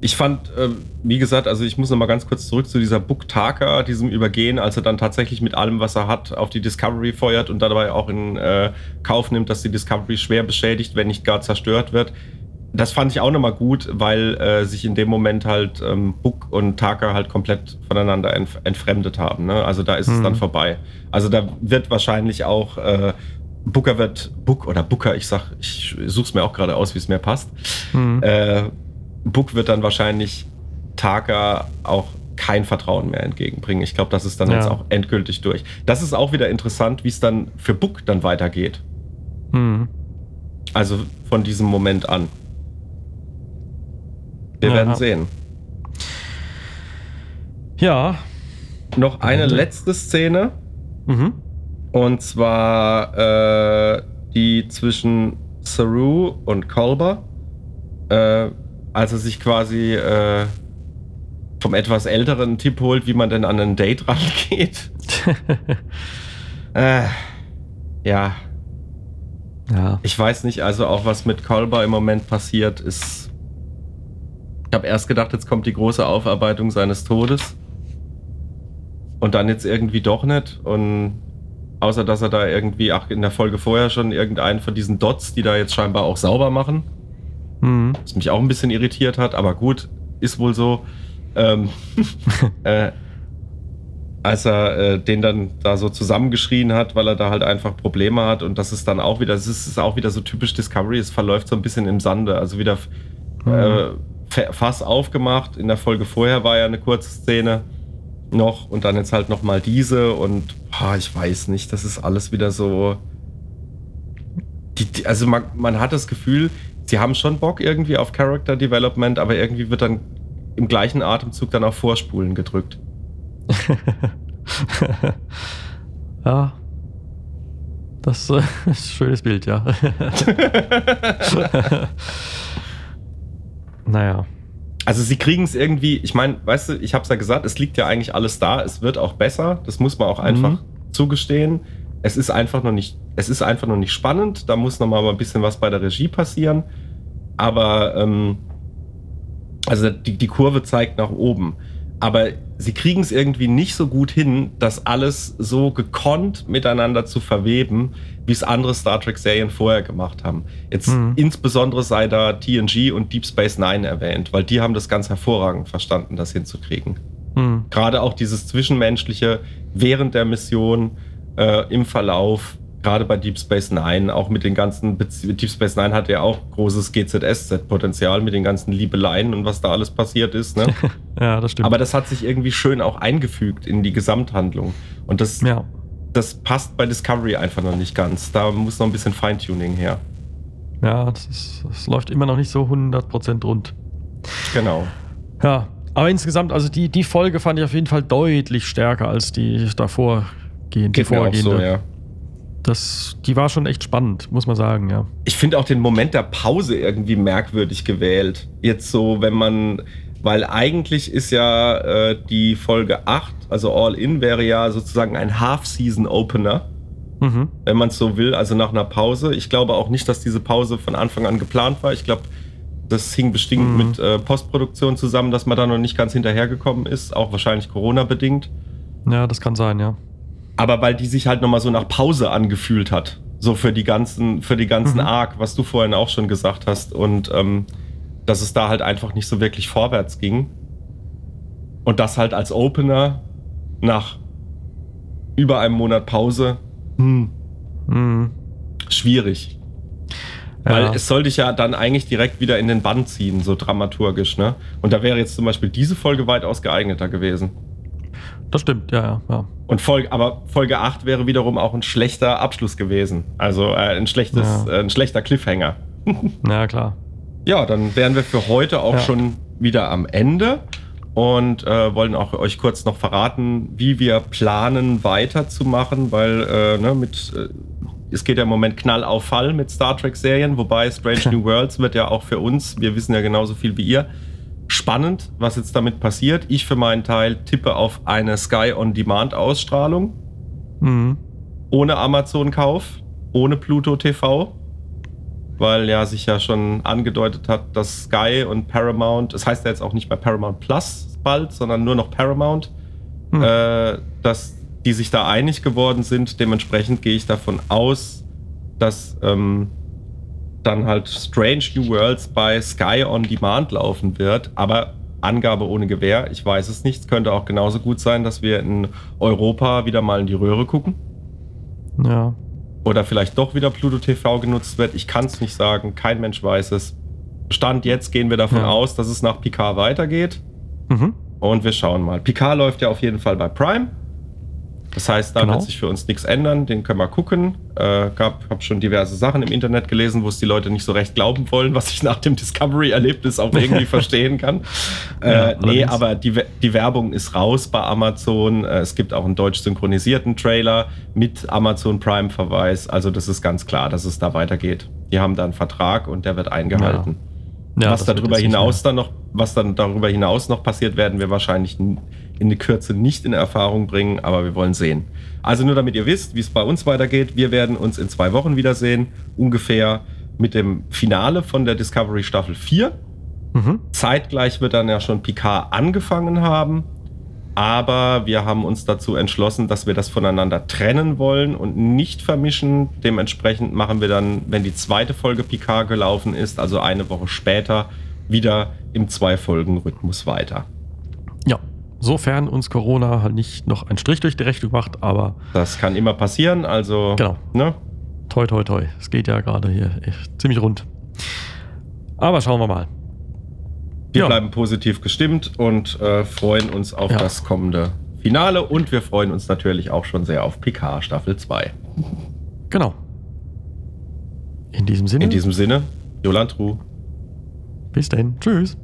Ich fand, äh, wie gesagt, also ich muss noch mal ganz kurz zurück zu dieser Book Taka, diesem Übergehen, als er dann tatsächlich mit allem, was er hat, auf die Discovery feuert und dabei auch in äh, Kauf nimmt, dass die Discovery schwer beschädigt, wenn nicht gar zerstört wird. Das fand ich auch noch mal gut, weil äh, sich in dem Moment halt ähm, Book und Taka halt komplett voneinander entf entfremdet haben. Ne? Also da ist es Mhm. dann vorbei. Also da wird wahrscheinlich auch äh, Booker wird Book oder Booker, ich sag, ich such's mir auch gerade aus, wie es mir passt. Mhm. Äh, Book wird dann wahrscheinlich Taka auch kein Vertrauen mehr entgegenbringen. Ich glaube, das ist dann Ja. jetzt auch endgültig durch. Das ist auch wieder interessant, wie es dann für Book dann weitergeht. Mhm. Also von diesem Moment an. Wir Ja. werden sehen. Ja. Noch eine Mhm. letzte Szene. Mhm. Und zwar äh, die zwischen Saru und Kolber. Äh, als er sich quasi äh, vom etwas älteren Tipp holt, wie man denn an ein Date rangeht. äh, ja, ja. ich weiß nicht, also auch was mit Kolber im Moment passiert, ist. Ich habe erst gedacht, jetzt kommt die große Aufarbeitung seines Todes. Und dann jetzt irgendwie doch nicht. Und außer dass er da irgendwie, ach, in der Folge vorher schon irgendeinen von diesen Dots, die da jetzt scheinbar auch sauber machen. Mhm. Was mich auch ein bisschen irritiert hat, aber gut, ist wohl so. Ähm, äh, als er äh, den dann da so zusammengeschrien hat, weil er da halt einfach Probleme hat und das ist dann auch wieder, das ist, ist auch wieder so typisch Discovery, es verläuft so ein bisschen im Sande, also wieder äh, Fa- Fass aufgemacht, in der Folge vorher war ja eine kurze Szene noch und dann jetzt halt nochmal diese und boah, ich weiß nicht, das ist alles wieder so, die, die, also man, man hat das Gefühl, sie haben schon Bock irgendwie auf Character Development, aber irgendwie wird dann im gleichen Atemzug dann auf Vorspulen gedrückt. ja. Das ist ein schönes Bild, ja. naja. Also sie kriegen es irgendwie, ich meine, weißt du, ich habe es ja gesagt, es liegt ja eigentlich alles da, es wird auch besser, das muss man auch einfach Mhm. zugestehen. Es ist einfach noch nicht, es ist einfach noch nicht spannend. Da muss noch mal ein bisschen was bei der Regie passieren. Aber ähm, also die, die Kurve zeigt nach oben. Aber sie kriegen es irgendwie nicht so gut hin, das alles so gekonnt miteinander zu verweben, wie es andere Star Trek-Serien vorher gemacht haben. Jetzt Mhm. insbesondere sei da TNG und Deep Space Nine erwähnt, weil die haben das ganz hervorragend verstanden, das hinzukriegen. Hm. Gerade auch dieses Zwischenmenschliche während der Mission, äh, im Verlauf, gerade bei Deep Space Nine, auch mit den ganzen, Bezie Deep Space Nine hat ja auch großes GZSZ-Potenzial mit den ganzen Liebeleien und was da alles passiert ist. Ne? Ja, das stimmt. Aber das hat sich irgendwie schön auch eingefügt in die Gesamthandlung. Und das, ja. Das passt bei Discovery einfach noch nicht ganz. Da muss noch ein bisschen Feintuning her. Ja, das, ist, das läuft immer noch nicht so 100% rund. Genau. Ja, aber insgesamt, also die, die Folge fand ich auf jeden Fall deutlich stärker als die davor gehen, die vorgehende. so, ja. das, die war schon echt spannend, muss man sagen, ja. Ich finde auch den Moment der Pause irgendwie merkwürdig gewählt. Jetzt so, wenn man, weil eigentlich ist ja äh, die Folge 8, also All In, wäre ja sozusagen ein Half-Season-Opener, Mhm. wenn man es so will, also nach einer Pause. Ich glaube auch nicht, dass diese Pause von Anfang an geplant war. Ich glaube, das hing bestimmt Mhm. mit äh, Postproduktion zusammen, dass man da noch nicht ganz hinterhergekommen ist, auch wahrscheinlich Corona-bedingt. Ja, das kann sein, ja. Aber weil die sich halt nochmal so nach Pause angefühlt hat. So für die ganzen, für die ganzen Mhm. Arc, was du vorhin auch schon gesagt hast. Und ähm, dass es da halt einfach nicht so wirklich vorwärts ging. Und das halt als Opener nach über einem Monat Pause, hm, Mhm. schwierig. Weil es soll dich ja dann eigentlich direkt wieder in den Bann ziehen, so dramaturgisch, ne? Und da wäre jetzt zum Beispiel diese Folge weitaus geeigneter gewesen. das stimmt, ja, ja, ja. Und Folge, aber Folge 8 wäre wiederum auch ein schlechter Abschluss gewesen. Also äh, ein, schlechtes, Ja. äh, ein schlechter Cliffhanger. Ja, klar. Ja, dann wären wir für heute auch Ja. schon wieder am Ende und äh, wollen auch euch kurz noch verraten, wie wir planen weiterzumachen, weil äh, ne, mit äh, es geht ja im Moment Knall auf Fall mit Star Trek Serien, wobei Strange New Worlds wird ja auch für uns, wir wissen ja genauso viel wie ihr, spannend, was jetzt damit passiert. Ich für meinen Teil tippe auf eine Sky on Demand Ausstrahlung Mhm. ohne Amazon-Kauf, ohne Pluto TV, weil ja sich ja schon angedeutet hat, dass Sky und Paramount, es heißt ja jetzt auch nicht mehr Paramount Plus bald, sondern nur noch Paramount, Hm. äh, dass die sich da einig geworden sind. Dementsprechend gehe ich davon aus, dass ähm, dann halt Strange New Worlds bei Sky on Demand laufen wird, aber Angabe ohne Gewähr, ich weiß es nicht. Es könnte auch genauso gut sein, dass wir in Europa wieder mal in die Röhre gucken. Ja. Oder vielleicht doch wieder Pluto TV genutzt wird. Ich kann es nicht sagen. Kein Mensch weiß es. Stand jetzt gehen wir davon Ja. aus, dass es nach Picard weitergeht. Mhm. Und wir schauen mal. Picard läuft ja auf jeden Fall bei Prime. Das heißt, da Genau. wird sich für uns nichts ändern. Den können wir gucken. Äh, gab, habe schon diverse Sachen im Internet gelesen, wo es die Leute nicht so recht glauben wollen, was ich nach dem Discovery-Erlebnis auch irgendwie verstehen kann. Ja, Äh, nee, allerdings. aber die, die Werbung ist raus bei Amazon. Äh, es gibt auch einen deutsch synchronisierten Trailer mit Amazon Prime-Verweis. Also das ist ganz klar, dass es da weitergeht. Die haben da einen Vertrag und der wird eingehalten ja was das wird darüber nicht hinaus dann noch, was dann darüber hinaus noch passiert, werden wir wahrscheinlich n- in der Kürze nicht in Erfahrung bringen, aber wir wollen sehen. Also nur damit ihr wisst, wie es bei uns weitergeht, wir werden uns in zwei Wochen wiedersehen, ungefähr mit dem Finale von der Discovery Staffel 4. mehr. Mhm. Zeitgleich wird dann ja schon Picard angefangen haben. Aber wir haben uns dazu entschlossen, dass wir das voneinander trennen wollen und nicht vermischen. Dementsprechend machen wir dann, wenn die zweite Folge Picard gelaufen ist, also eine Woche später, wieder im Zwei-Folgen-Rhythmus weiter. Ja. Sofern uns Corona halt nicht noch einen Strich durch die Rechnung macht, aber Das kann immer passieren, also Genau. ne? toi toi toi. Es geht ja gerade hier ziemlich rund. Aber schauen wir mal. wir Ja. bleiben positiv gestimmt und äh, freuen uns auf Ja. das kommende Finale und wir freuen uns natürlich auch schon sehr auf Picard Staffel 2. Genau. In diesem Sinne. In diesem Sinne, Joland Ruh. bis dann. Tschüss.